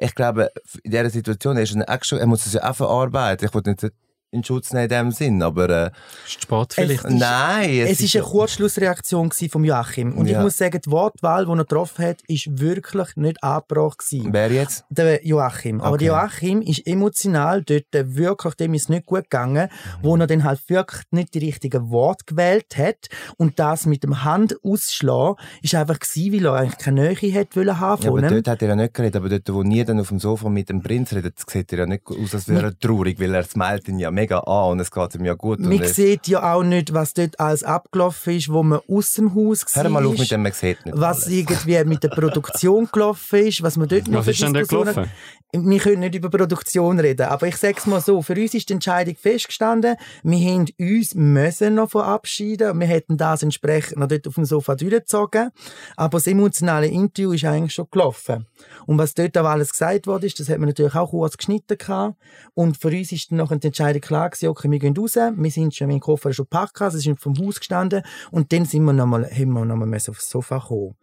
Ich glaube, in dieser Situation ist er, actually, er muss es ja auch verarbeiten. Ich wollte nicht in Schutz nehmen in dem Sinn, aber, äh, Ist spät vielleicht. ist- nein, Es ist eine Kurzschlussreaktion vom Joachim. Und Ja. ich muss sagen, die Wortwahl, die er getroffen hat, ist wirklich nicht angebracht gewesen. Wer jetzt? Der Joachim. Aber Okay. der Joachim ist emotional dort wirklich, dem ist nicht gut gegangen, wo er dann halt wirklich nicht die richtigen Worte gewählt hat. Und das mit dem Hand ausschlagen, ist einfach gewesen, weil er eigentlich keine Nähe hätte wollen haben Ja, von aber ihm. dort hat er ja nicht geredet, aber dort, wo nie dann auf dem Sofa mit dem Prinz redet, sieht er ja nicht aus, als wäre er traurig, weil er smilet ihn ja mega an und es geht ihm ja gut. Man es- sieht ja auch nicht, was dort alles abgelaufen ist, wo man aus dem Haus Hör mal auf mit dem, man sieht nicht was alles. irgendwie mit der Produktion gelaufen ist, was man dort noch Was ist denn dort gelaufen? Wir können nicht über Produktion reden, aber ich sag's mal so, für uns ist die Entscheidung festgestanden, wir haben uns müssen noch verabschieden, wir hätten das entsprechend noch dort auf dem Sofa durchgezogen, aber das emotionale Interview ist eigentlich schon gelaufen. Und was dort auch alles gesagt worden ist, das hat man natürlich auch kurz geschnitten gehabt. Und für uns ist dann noch die Entscheidung klar gewesen, okay, wir gehen raus, wir sind schon, mein Koffer schon gepackt, es ist vom Haus gestanden und dann sind wir nochmal, haben wir nochmal aufs Sofa kommen.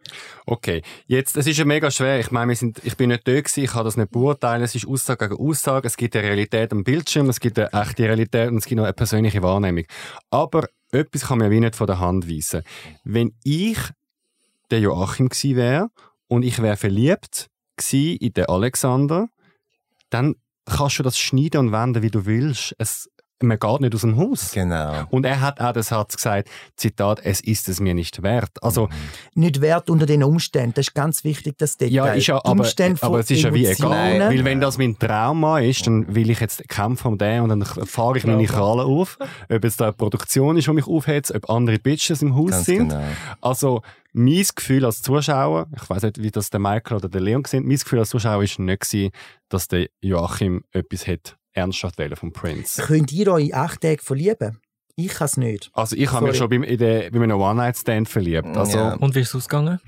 Okay, jetzt, es ist ja mega schwer. Ich meine, wir sind, ich bin nicht da gewesen, ich kann das nicht beurteilen. Es ist Aussage gegen Aussage. Es gibt eine Realität am Bildschirm, es gibt eine echte Realität und es gibt noch eine persönliche Wahrnehmung. Aber etwas kann ja wie nicht von der Hand weisen. Wenn ich der Joachim gewesen wäre und ich wäre verliebt in den Alexander, dann kannst du das schneiden und wenden, wie du willst. Es, man geht nicht aus dem Haus. Genau. Und er hat auch den Satz gesagt, Zitat, es ist es mir nicht wert. Also, Nicht wert unter den Umständen. Das ist ganz wichtig, das Detail. ja, ist ja, Die aber, Umstände aber es ist ja wie egal. Weil wenn das mein Trauma ist, dann will ich jetzt kämpfen um den und dann fahre ich meine Krallen auf. Ob es da eine Produktion ist, die mich aufhetzt, ob andere Bitches im Haus Ganz sind. genau. Also, mein Gefühl als Zuschauer, ich weiß nicht, wie das der Michael oder der Leon sind, mein Gefühl als Zuschauer war nicht, gewesen, dass der Joachim etwas hat ernsthaft wollen vom Prince. Könnt ihr euch acht Tage verlieben? Ich kann es nicht. Also ich habe mich schon beim, in der, bei einem One-Night-Stand verliebt. Also Ja. Und wie ist es ausgegangen?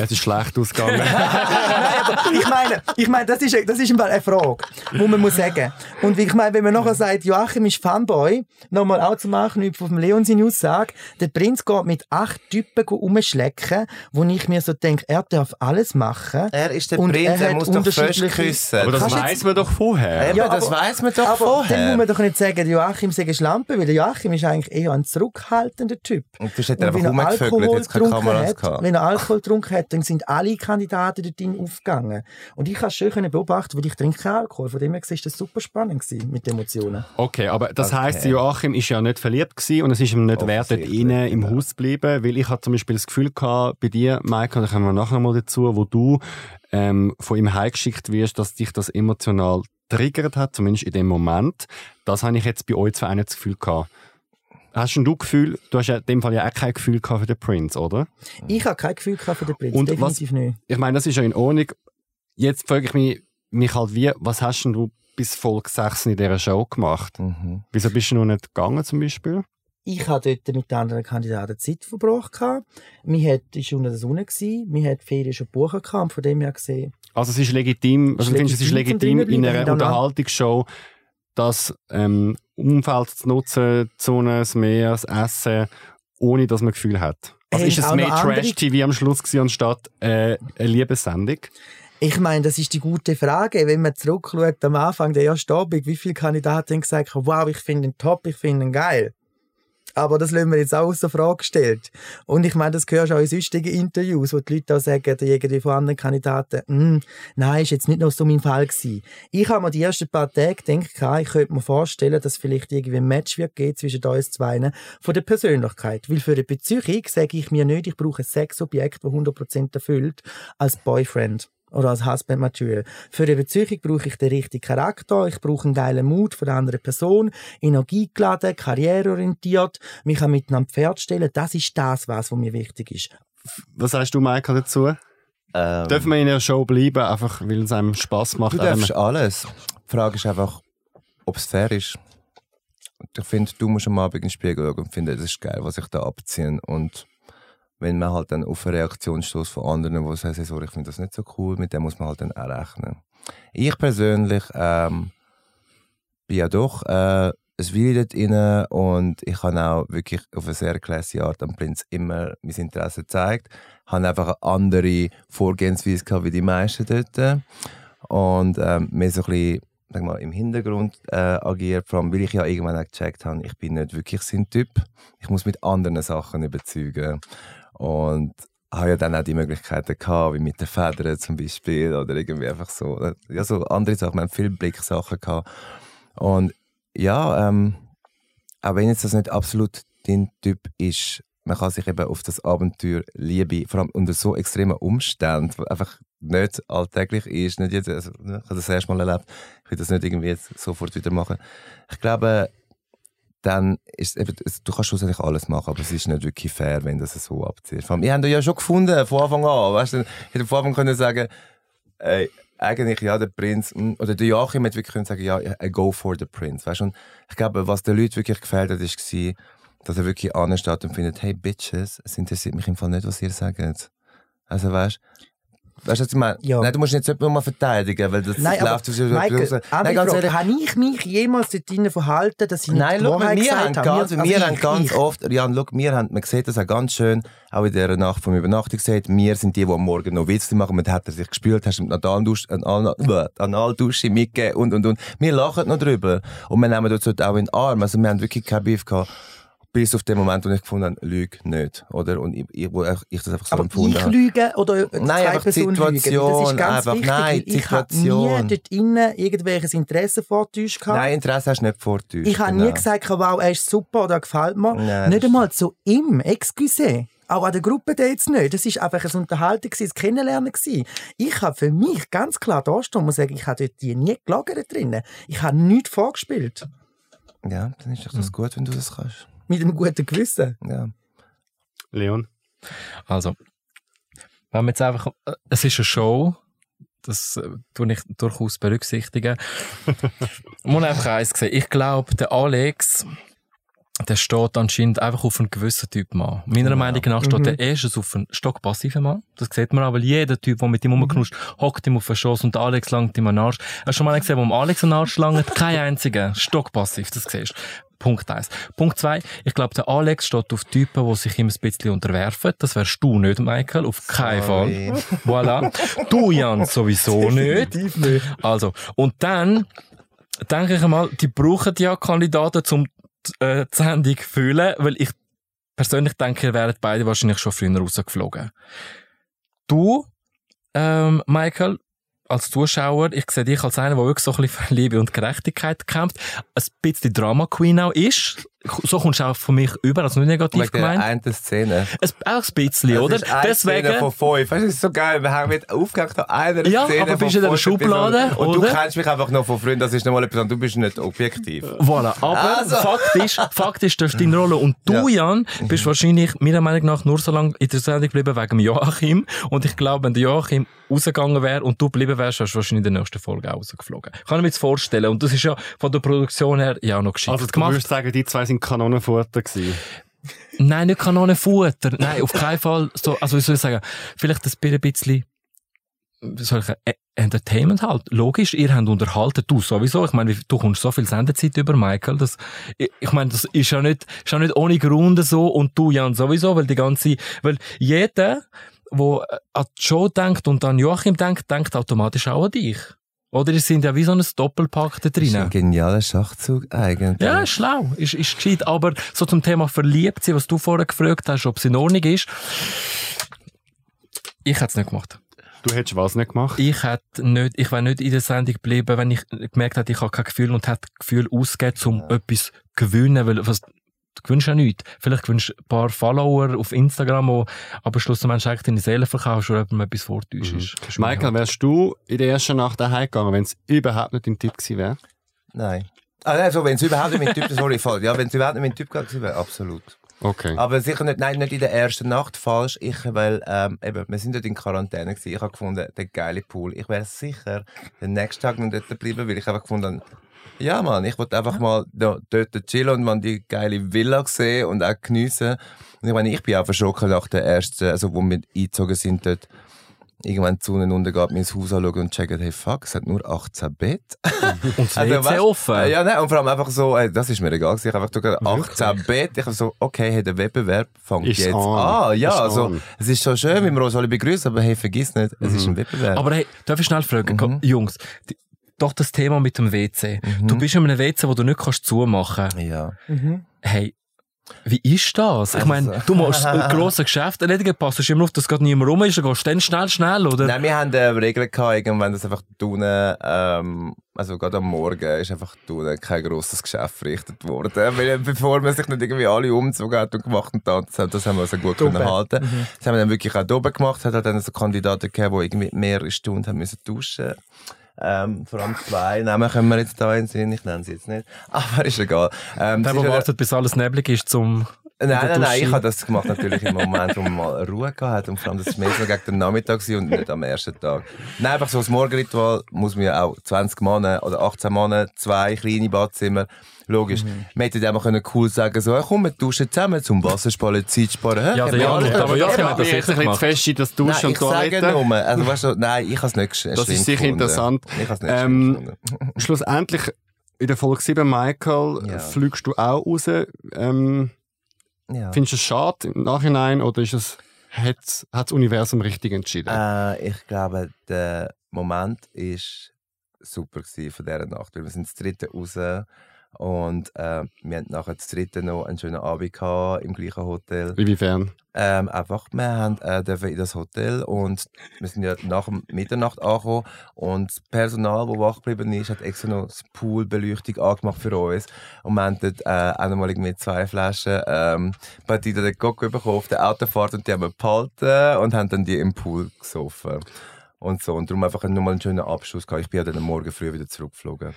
es ist schlecht ausgegangen. Nein, ich meine, ich meine das, ist, das ist im Fall eine Frage, die man muss sagen Und ich meine, wenn man nachher sagt, Joachim ist Fanboy, nochmal auch zum Anknüpfen auf dem Leon seine Aussage, der Prinz geht mit acht Typen rumschlecken, wo ich mir so denke, er darf alles machen. Er ist der Und Prinz, er er, muss doch fest küssen. Aber das weiß man doch vorher. Ja, das weiß man doch Aber vorher. dann muss man doch nicht sagen, Joachim sei eine Schlampe, weil Joachim ist eigentlich eher ein zurückhaltender Typ. Und du hast einfach wenn er rumgevögelt, Alkohol jetzt keine getrunken Kameras hat, gehabt. wenn er Alkohol getrunken hat, dann sind alle Kandidaten dort drin aufgegangen. Und ich habe es schön können beobachten, weil ich trinke keinen Alkohol. Von dem her war das super spannend gewesen mit den Emotionen. Okay, aber das Okay. heisst, Joachim ist ja nicht verliebt gewesen und es ist ihm nicht wert, dort innen im genau. Haus zu bleiben, weil ich hatte zum Beispiel das Gefühl gehabt, bei dir, und da kommen wir nachher mal dazu, wo du ähm, von ihm heimgeschickt wirst, dass dich das emotional triggert hat, zumindest in dem Moment. Das habe ich jetzt bei euch zwei auch nicht das Gefühl gehabt. Hast denn du Gefühl, du hast ja in dem Fall ja auch kein Gefühl gehabt für den Prince, oder? Ich habe kein Gefühl gehabt für den Prinz, Und definitiv nicht. Ich meine, das ist ja in Ordnung. Jetzt frage ich mich, mich halt wie, was hast denn du bis Folge 6 in dieser Show gemacht? Mhm. Wieso bist du noch nicht gegangen zum Beispiel? Ich habe dort mit den anderen Kandidaten Zeit verbracht. gehabt. Wir hat, es war unter der Sonne, gewesen. wir hatten Ferien schon gehabt. und von dem her gesehen, Also es ist legitim, also Ist du findest, es ist legitim, in einer. Unterhaltungsshow das ähm, Umfeld zu nutzen, die Sonne, das Meer, das Essen, ohne dass man Gefühl hat. Also Haben ist es mehr Trash-TV am Schluss gewesen, anstatt äh, eine Liebessendung? Ich meine, das ist die gute Frage. Wenn man zurückschaut, am Anfang der ersten Abend, wie viele Kandidaten haben gesagt, wow, ich finde ihn top, ich finde ihn geil. Aber das lassen wir jetzt auch außer Frage gestellt. Und ich meine, das du auch in sonstigen Interviews, wo die Leute auch sagen, irgendwie von anderen Kandidaten, «Hm, nein, ist jetzt nicht noch so mein Fall gewesen. Ich habe mir die ersten paar Tage gedacht, ich könnte mir vorstellen, dass vielleicht irgendwie ein Match wird geben zwischen uns zwei von der Persönlichkeit. Weil für eine Beziehung sage ich mir nicht, ich brauche ein Sexobjekt, das 100% erfüllt, als Boyfriend oder als Husband Material. Für eine Beziehung brauche ich den richtigen Charakter, ich brauche einen geilen Mut von der anderen Person, energiegeladen, karriereorientiert, mich kann mit einem Pferd stellen. Das ist das, was mir wichtig ist. Was sagst du, Michael, dazu? Ähm, Dürfen wir in einer Show bleiben, einfach weil es einem Spass macht? Du darfst alles. Die Frage ist einfach, ob es fair ist. Ich finde, du musst am Abend in den Spiegel schauen und finden, das ist geil, was ich da abziehe. Und wenn man halt dann auf eine Reaktion stößt von anderen, die sagen, sorry, ich finde das nicht so cool, mit dem muss man halt dann auch rechnen. Ich persönlich ähm, bin ja doch äh, Weile dort drin und ich habe auch wirklich auf eine sehr classy Art am Prinz immer mein Interesse gezeigt. habe einfach eine andere Vorgehensweise gehabt wie die meisten dort und ähm, mehr so ein bisschen sag mal, im Hintergrund äh, agiert, vor allem weil ich ja irgendwann auch gecheckt habe, ich bin nicht wirklich sein Typ. Ich muss mit anderen Sachen überzeugen und habe ja dann auch die Möglichkeiten gehabt, wie mit den Federn zum Beispiel oder irgendwie einfach so, ja so andere Sachen, wir haben viele Blicksachen gehabt und ja, ähm, auch wenn jetzt das nicht absolut dein Typ ist, man kann sich eben auf das Abenteuer Liebe, vor allem unter so extremen Umständen, wo einfach nicht alltäglich ist, nicht jetzt, also, ne, ich habe das erste Mal erlebt, ich will das nicht irgendwie jetzt sofort wieder machen. Ich glaube, dann ist es- du kannst schlussendlich alles machen, aber es ist nicht wirklich fair, wenn du das so abziehst. Vor allem, Wir haben ja schon gefunden, von Anfang an, weißt du, ich hätte von Anfang können sagen, ey, eigentlich, ja, der Prinz, mm, oder der Joachim hätte wirklich können sagen, ja, I go for the Prince, weißt du, und ich glaube, was den Leuten wirklich gefällt hat, ist dass er wirklich ansteht und findet, hey, Bitches, es interessiert mich im Fall nicht, was ihr sagt. Also, weißt Weißt du, was ich meine? Ja. Nein, du musst nicht immer verteidigen, weil das Nein, aber läuft so Michael, Nein, ganz ehrlich, habe ich mich jemals dort drinnen verhalten, dass ich nicht Nein, mal, Wahrheit wir haben habe? ganz, Also wir haben ganz ich- oft, Jan, schau, wir haben, man sieht das auch ganz schön, auch in dieser Nacht vom Übernachtung gesagt, wir sind die, die am Morgen noch Witze machen, mit hat er sich gespült, hast du Analdusche, Anal- Analdusche mitgegeben und, und, und. Wir lachen noch drüber. Und wir nehmen dort auch in den Arm, also wir haben wirklich kein Beef gehabt. Bis auf den Moment, wo ich gefunden habe, lüge nicht. Oder? Und ich, wo ich, das einfach so Aber empfunden ich habe. lüge oder Nein, einfach Person lügen? Situation, Das ist ganz einfach- wichtig, nein, ich habe Situation. nie dort innen irgendwelches Interesse vortäuscht. gehabt. Nein, Interesse hast du nicht vortäuscht. Ich habe genau. nie gesagt, wow, er ist super oder er gefällt mir. Nein, nicht einmal zu ihm, excuse. Auch an der Gruppe jetzt nicht. Das war einfach ein Unterhalten, ein Kennenlernen. Ich habe für mich ganz klar da stehen und sagen, ich habe dort die nie gelagert drinnen. Ich habe nichts vorgespielt. Ja, dann ist doch Hm. das gut, wenn du das kannst. Mit einem guten Gewissen. Ja. Leon? Also, wenn wir jetzt einfach, äh, es ist eine Show, das äh, tue ich durchaus berücksichtigen. Ich muss einfach eins sehen. Ich glaube, der Alex, der steht anscheinend einfach auf einen gewissen Typ Mann. Meiner Meinung nach steht Mhm. der erstens auf einen stockpassiven Mann. Das sieht man auch, weil jeder Typ, der mit ihm rumknuscht, hockt ihm auf den Schoss und der Alex langt ihm an den Arsch. Hast du schon mal einen gesehen, wo Alex einen Arsch langt? Kein einziger. Stockpassiv, das siehst du. Punkt eins. Punkt zwei. Ich glaube, der Alex steht auf Typen, die sich ihm ein bisschen unterwerfen. Das wärst du nicht, Michael. Auf keinen Sorry. Fall. Voilà. Du, Jan, sowieso nicht. Also, und dann denke ich einmal, die brauchen ja Kandidaten, um äh, die Sendung zu füllen, weil ich persönlich denke, ihr wären beide wahrscheinlich schon früher rausgeflogen. Du, ähm, Michael, als Zuschauer, ich sehe dich als einer, der wirklich so ein bisschen für Liebe und Gerechtigkeit kämpft, ein bisschen Drama Queen auch ist. So kommst du auch von mich über, also nicht negativ Wegen der gemeint. einen Szene. Es, auch ein bisschen, oder? Das ist eine Deswegen, Szene von fünf. Weißt du, das ist so geil. Wir haben mit aufgehängt an einer Ja, Szene aber von bist du in der Schublade. Und oder? du kennst mich einfach noch von früher. Das ist nochmal etwas. Du bist nicht objektiv. Voilà. Aber Also. Fakt ist, Fakt ist, das ist deine Rolle. Und du, Jan, bist wahrscheinlich, meiner Meinung nach, nur so lange in der Sendung geblieben wegen Joachim. Und ich glaube, wenn der Joachim rausgegangen wäre und du geblieben wärst, wärst du wahrscheinlich in der nächsten Folge auch rausgeflogen. Kann ich mir jetzt vorstellen. Und das ist ja von der Produktion her ja auch noch geschickt Also du gemacht. würdest sagen, die zwei sind Kanonenfutter gewesen. Nein, nicht Kanonenfutter. Nein, auf keinen Fall. So, also, wie soll ich sagen? Vielleicht ein bisschen, soll ich E- Entertainment halt. Logisch, ihr habt unterhalten, du sowieso. Ich meine, du kommst so viel Sendezeit über, Michael. Das, ich, ich meine, das ist ja nicht, ist ja nicht ohne Grund so und du, Jan, sowieso, weil die ganze, weil jeder, der an Show denkt und an Joachim denkt, denkt automatisch auch an dich. Oder ihr sind ja wie so ein Doppelpack da Das ist ein genialer Schachzug eigentlich. Ja, ist schlau, ist, ist gescheit. Aber so zum Thema verliebt sein, was du vorher gefragt hast, ob es in Ordnung ist. Ich hätte es nicht gemacht. Du hättest was nicht gemacht? Ich hätte nicht, ich wäre nicht in der Sendung geblieben, wenn ich gemerkt hätte, ich habe kein Gefühl und hätte Gefühl ausgegeben, um etwas zu gewinnen, weil, was, du gewinnst ja nichts. Vielleicht gewinnst du ein paar Follower auf Instagram, wo, aber schlussendlich eigentlich deine Seele verkaufst oder jemandem etwas vortäuschst. Mhm. ist. Ist Michael, halt- wärst du in der ersten Nacht daheim gegangen, wenn es überhaupt nicht dein Tipp gewesen wäre? Nein. Ah, nein, so, wenn es überhaupt nicht mein Typ sorry, falsch. Ja, wenn es überhaupt nicht mein Typ gewesen wäre, absolut. Okay. Aber sicher nicht, nein, nicht in der ersten Nacht falsch. Ich, weil, ähm, eben, wir sind dort in Quarantäne gewesen. Ich habe gefunden, der geile Pool. Ich wäre sicher den nächsten Tag noch dort bleiben, weil ich einfach gefunden habe, ja, Mann, ich wollte einfach mal da, dort chillen und man die geile Villa sehen und auch geniessen. Und ich meine, ich bin auch verschrocken nach der ersten, also wo wir eingezogen sind dort. Irgendwann die Sonne untergeht, mir ins Haus anschauen und checken, hey, fuck, es hat nur 18 Bett. Und das Also, weißt- offen. Äh, Ja, nein, und vor allem einfach so, ey, das ist mir egal. Ich habe einfach gesagt, 18 Bett. Ich habe so, okay, hey, der Wettbewerb fängt Ist jetzt on. an. Ja, Ist also, on. es ist schon schön, wie wir uns alle begrüßen, aber hey, vergiss nicht, es ist ein Wettbewerb. Aber hey, darf ich schnell fragen, Mhm. Jungs, die, doch das Thema mit dem WC. Mhm. Du bist in einem WC, wo du nicht kannst zumachen. ja. Mhm. Hey, wie ist das? Ich Also meine, so. du machst ein grosses Geschäft erledigen, passt immer auf, dass gerade niemand rum ist, dann gehst du dann schnell, schnell, oder? Nein, wir haben äh, Regeln gehabt, irgendwann, dass einfach unten, ähm, also gerade am Morgen ist einfach unten kein grosses Geschäft verrichtet worden. Weil, bevor man sich nicht irgendwie alle umgezogen hat und gemacht und tanzt hat, das haben wir also gut Oben. können halten. Das haben wir dann wirklich auch oben gemacht. Es hat halt dann so Kandidaten gegeben, die irgendwie mehrere Stunden haben müssen duschen ähm, vor allem zwei Namen können wir jetzt da in den Sinn, ich nenne sie jetzt nicht. Aber ist egal. Ähm, Der, der wartet, bis alles neblig ist, zum... Nein, nein, nein, ich habe das gemacht natürlich im Moment, wo man mal Ruhe gehabt hat und vor allem, das war mehr so gegen den Nachmittag gewesen und nicht am ersten Tag. Nein, einfach so das Morgenritual muss man ja auch 20 Mann oder 18 Mann, zwei kleine Badzimmer, logisch. Mhm. Man hätte dann auch können cool sagen so, ja, komm, wir duschen zusammen zum Wassersparen, Zeit sparen. Ja, der Ja, Jan, ja, aber ja, hat das sicher ein bisschen fest in das Duschen Nein, und ich sage Toilette. nur, also weißt du, nein, ich habe es nicht Das ist sicher gefunden. interessant. Ich habe es nicht Ähm. Schlussendlich, in der Folge 7, Michael, Ja. fliegst du auch raus. Ähm, Ja. Findest du es schade im Nachhinein oder ist es, hat das Universum richtig entschieden? Äh, ich glaube, der Moment war super von dieser Nacht. Weil wir sind das dritte raus Und äh, wir hatten nachher das dritte noch einen schönen Abend gehabt, im gleichen Hotel. Inwiefern? Ähm, einfach, wir haben äh, dürfen in das Hotel und wir sind ja nach Mitternacht angekommen und das Personal, das wach geblieben ist, hat extra noch das Poolbeleuchtung angemacht für uns und wir haben dort äh, auch nochmal irgendwie zwei Flaschen ähm, Batida de Coco bekommen auf der Autofahrt und die haben wir behalten und haben dann die im Pool gesoffen und so und darum einfach nochmal einen schönen Abschluss gehabt. Ich bin ja dann am Morgen früh wieder zurückgeflogen.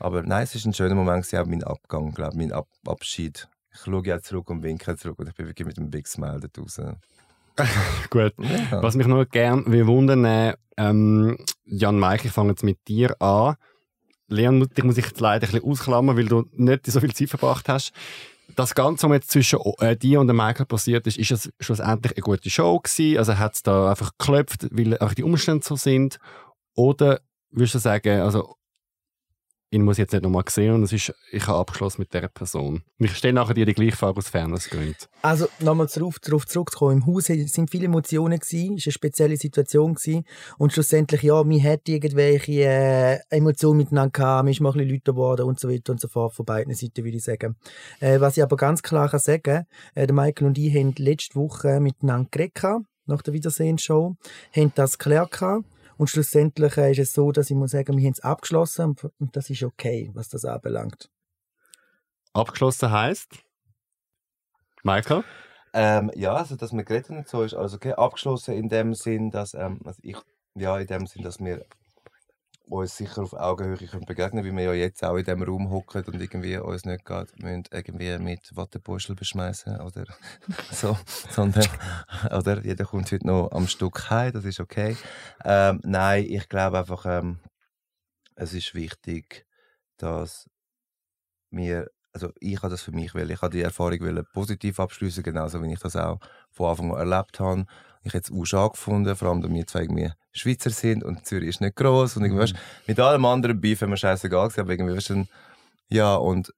Aber nein, es war ein schöner Moment, gewesen, auch mein Abgang, glaube mein Ab Abschied. Ich schaue jetzt zurück und winke zurück und ich bin wirklich mit einem Big Smile dort raus. Gut. Ja. Was mich noch gerne wundern, äh, ähm, Jan Meich, ich fange jetzt mit dir an. Leon, dich muss ich jetzt leider ein bisschen ausklammern, weil du nicht so viel Zeit verbracht hast. Das Ganze, was jetzt zwischen äh, dir und dem Michael passiert ist, ist es schlussendlich eine gute Show gewesen? Also hat es da einfach geklopft, weil auch die Umstände so sind? Oder würdest du sagen, also ihn muss ich jetzt nicht nochmal sehen und es ist, ich habe abgeschlossen mit dieser Person. Ich stelle nachher dir die gleiche Frage aus Fairnessgründen. Also nochmal darauf, darauf zurückzukommen. Im Haus sind viele Emotionen es war eine spezielle Situation gewesen. und schlussendlich ja, wir hatten irgendwelche äh, Emotionen miteinander gehabt, wir sind mal ein bisschen Leute geworden und so weiter und so fort von beiden Seiten würde ich sagen. Äh, was ich aber ganz klar kann sagen, äh, der Michael und ich haben letzte Woche miteinander geredet nach der Wiedersehensshow, haben das geklärt gehabt. Und schlussendlich äh, ist es so, dass ich muss sagen, wir haben es abgeschlossen und, und das ist okay, was das anbelangt. Abgeschlossen heißt Michael? Ähm, ja, also dass wir geredet haben so ist also okay, abgeschlossen in dem Sinn, dass ähm, also ich ja in dem Sinn, dass wir uns sicher auf Augenhöhe können begegnen, wie wir ja jetzt auch in dem Raum hocken und irgendwie uns nicht gerade müssen irgendwie mit Wattebuschel beschmeißen oder so, sondern oder jeder kommt heute noch am Stück heim, das ist okay. Ähm, nein, ich glaube einfach, ähm, es ist wichtig, dass wir also ich habe das für mich will. Ich habe die Erfahrung will positiv abschließen, genauso wie ich das auch von Anfang an erlebt habe. Ich habe es auch schade gefunden, vor allem, da wir zwei irgendwie Schweizer sind und Zürich ist nicht groß und irgendwie, weißt, mit allem anderen Beef haben wir scheißegal gewesen, aber irgendwie, weißt, du, ja und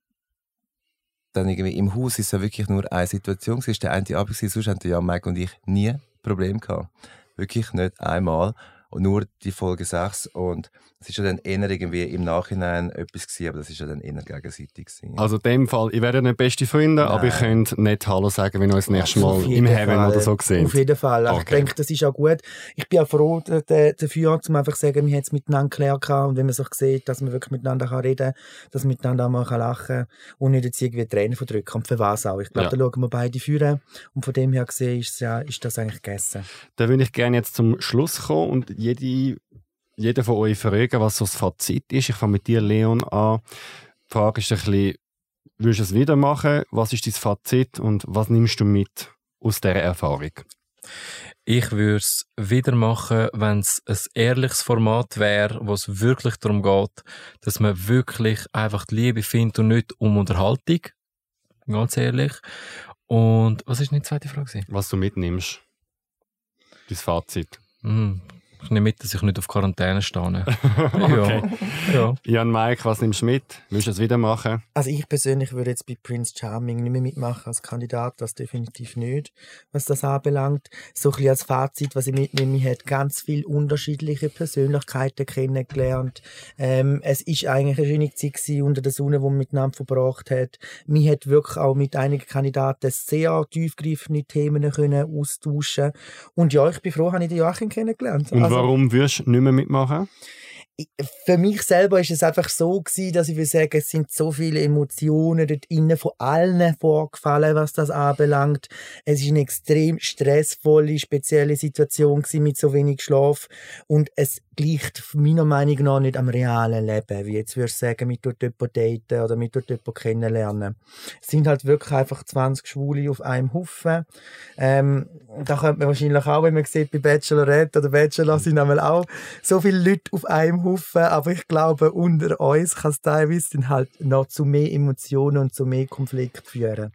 dann irgendwie im Haus ist es ja wirklich nur eine Situation gewesen, der eine Abend gewesen, sonst hatten ja Mike und ich nie Probleme gehabt. Wirklich nicht einmal. Und nur die Folge 6 und es ist ja dann eher irgendwie im Nachhinein etwas gewesen, aber das ist ja dann eher gegenseitig gewesen. Also in dem Fall, ihr werdet nicht beste Freunde, aber ihr Nein. könnt nicht Hallo sagen, wenn ihr uns das nächste Mal im Heaven Fall. oder so sehen. Auf jeden Fall. Also Okay. Ich denke, das ist auch gut. Ich bin auch froh dafür, um einfach zu sagen, wir haben es miteinander geklärt und wenn man sich sieht, dass man wirklich miteinander kann reden kann, dass man miteinander auch mal kann lachen kann und nicht jetzt irgendwie Tränen verdrücken und für was auch. Ich glaube, Ja. da schauen wir beide führen und von dem her gesehen ist, es ja, ist das eigentlich gegessen. Dann würde ich gerne jetzt zum Schluss kommen und jede, jeder von euch fragen, was so das Fazit ist. Ich fange mit dir, Leon, an. Die Frage ist ein bisschen, würdest du es wieder machen? Was ist dein Fazit und was nimmst du mit aus dieser Erfahrung? Ich würde es wieder machen, wenn es ein ehrliches Format wäre, wo es wirklich darum geht, dass man wirklich einfach die Liebe findet und nicht um Unterhaltung. Ganz ehrlich. Und was ist die zweite Frage? Was du mitnimmst? Dein Fazit. Hm, ich nehme mit, dass ich nicht auf Quarantäne stehe. okay. ja. ja. Jan Mike, was nimmst du mit? Willst du es wieder machen? Also ich persönlich würde jetzt bei Prince Charming nicht mehr mitmachen als Kandidat, das definitiv nicht, was das anbelangt. So ein bisschen als Fazit, was ich mitnehme, ich habe ganz viele unterschiedliche Persönlichkeiten kennengelernt. Ähm, es ist eigentlich eine schöne Zeit gewesen unter der Sonne, die man miteinander verbracht hat. Mir hat wirklich auch mit einigen Kandidaten sehr tiefgreifende Themen können austauschen Und ja, ich bin froh, habe ich den Joachim kennengelernt. Und Also- warum würdest du nicht mehr mitmachen? Für mich selber ist es einfach so gewesen, dass ich will sagen, es sind so viele Emotionen dort innen von allen vorgefallen, was das anbelangt. Es ist eine extrem stressvolle, spezielle Situation gewesen mit so wenig Schlaf und es gleicht meiner Meinung nach nicht am realen Leben, wie jetzt würdest du sagen, mit dort daten oder mit dort kennenlernen. Es sind halt wirklich einfach 20 Schwule auf einem Haufen. Ähm, da könnte man wahrscheinlich auch, wenn man sieht, bei Bachelorette oder Bachelor sind einmal auch so viele Leute auf einem Haufen, aber ich glaube, unter uns kann es teilweise dann halt noch zu mehr Emotionen und zu mehr Konflikt führen.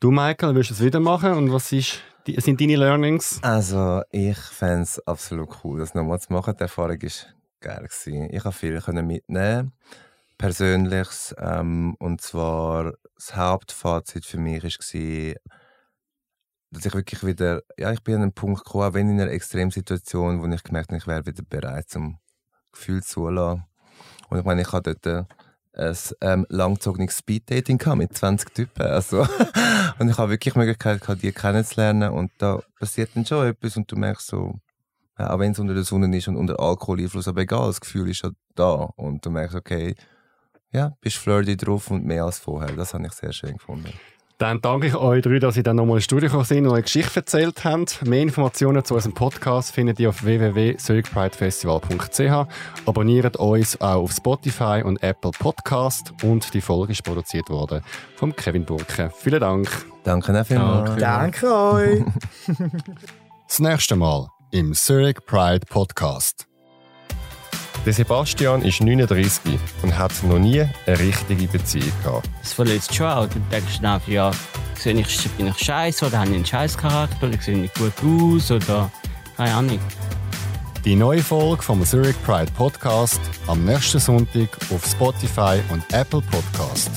Du, Michael, willst du es wieder machen? Und was ist, die, sind deine Learnings? Also, ich fände es absolut cool, das nochmal zu machen. Die Erfahrung war geil. Gewesen. Ich konnte viel können mitnehmen. Persönliches. Ähm, und zwar, das Hauptfazit für mich war, dass ich wirklich wieder, ja, ich bin an einen Punkt gekommen, auch wenn in einer Extremsituation, wo ich gemerkt habe, ich wäre wieder bereit zum Gefühl zulassen. Und ich meine, ich habe dort ein ähm, langzogenes Speeddating mit 20 Typen. Also, und ich habe wirklich die Möglichkeit gehabt, die kennenzulernen. Und da passiert dann schon etwas und du merkst so, auch wenn es unter der Sonne ist und unter Alkoholeinfluss, aber egal, das Gefühl ist ja da. Und du merkst, okay, ja, bist flirty drauf und mehr als vorher. Das habe ich sehr schön gefunden. Dann danke ich euch drei, dass ihr dann nochmal ins Studio gekommen sind und eure Geschichte erzählt habt. Mehr Informationen zu unserem Podcast findet ihr auf www.zurichpridefestival.ch. Abonniert uns auch auf Spotify und Apple Podcast und die Folge ist produziert worden von Kevin Burke. Vielen Dank. Danke auch vielmals. Danke euch. Das nächste Mal im Zurich Pride Podcast. Der Sebastian ist 39 und hat noch nie eine richtige Beziehung gehabt. Es verletzt schon auch. Du denkst einfach, ja, sehe ich, bin ich scheiße oder habe ich einen Scheißcharakter oder sehe ich nicht gut aus oder keine Ahnung. Die neue Folge vom Zurich Pride Podcast am nächsten Sonntag auf Spotify und Apple Podcast.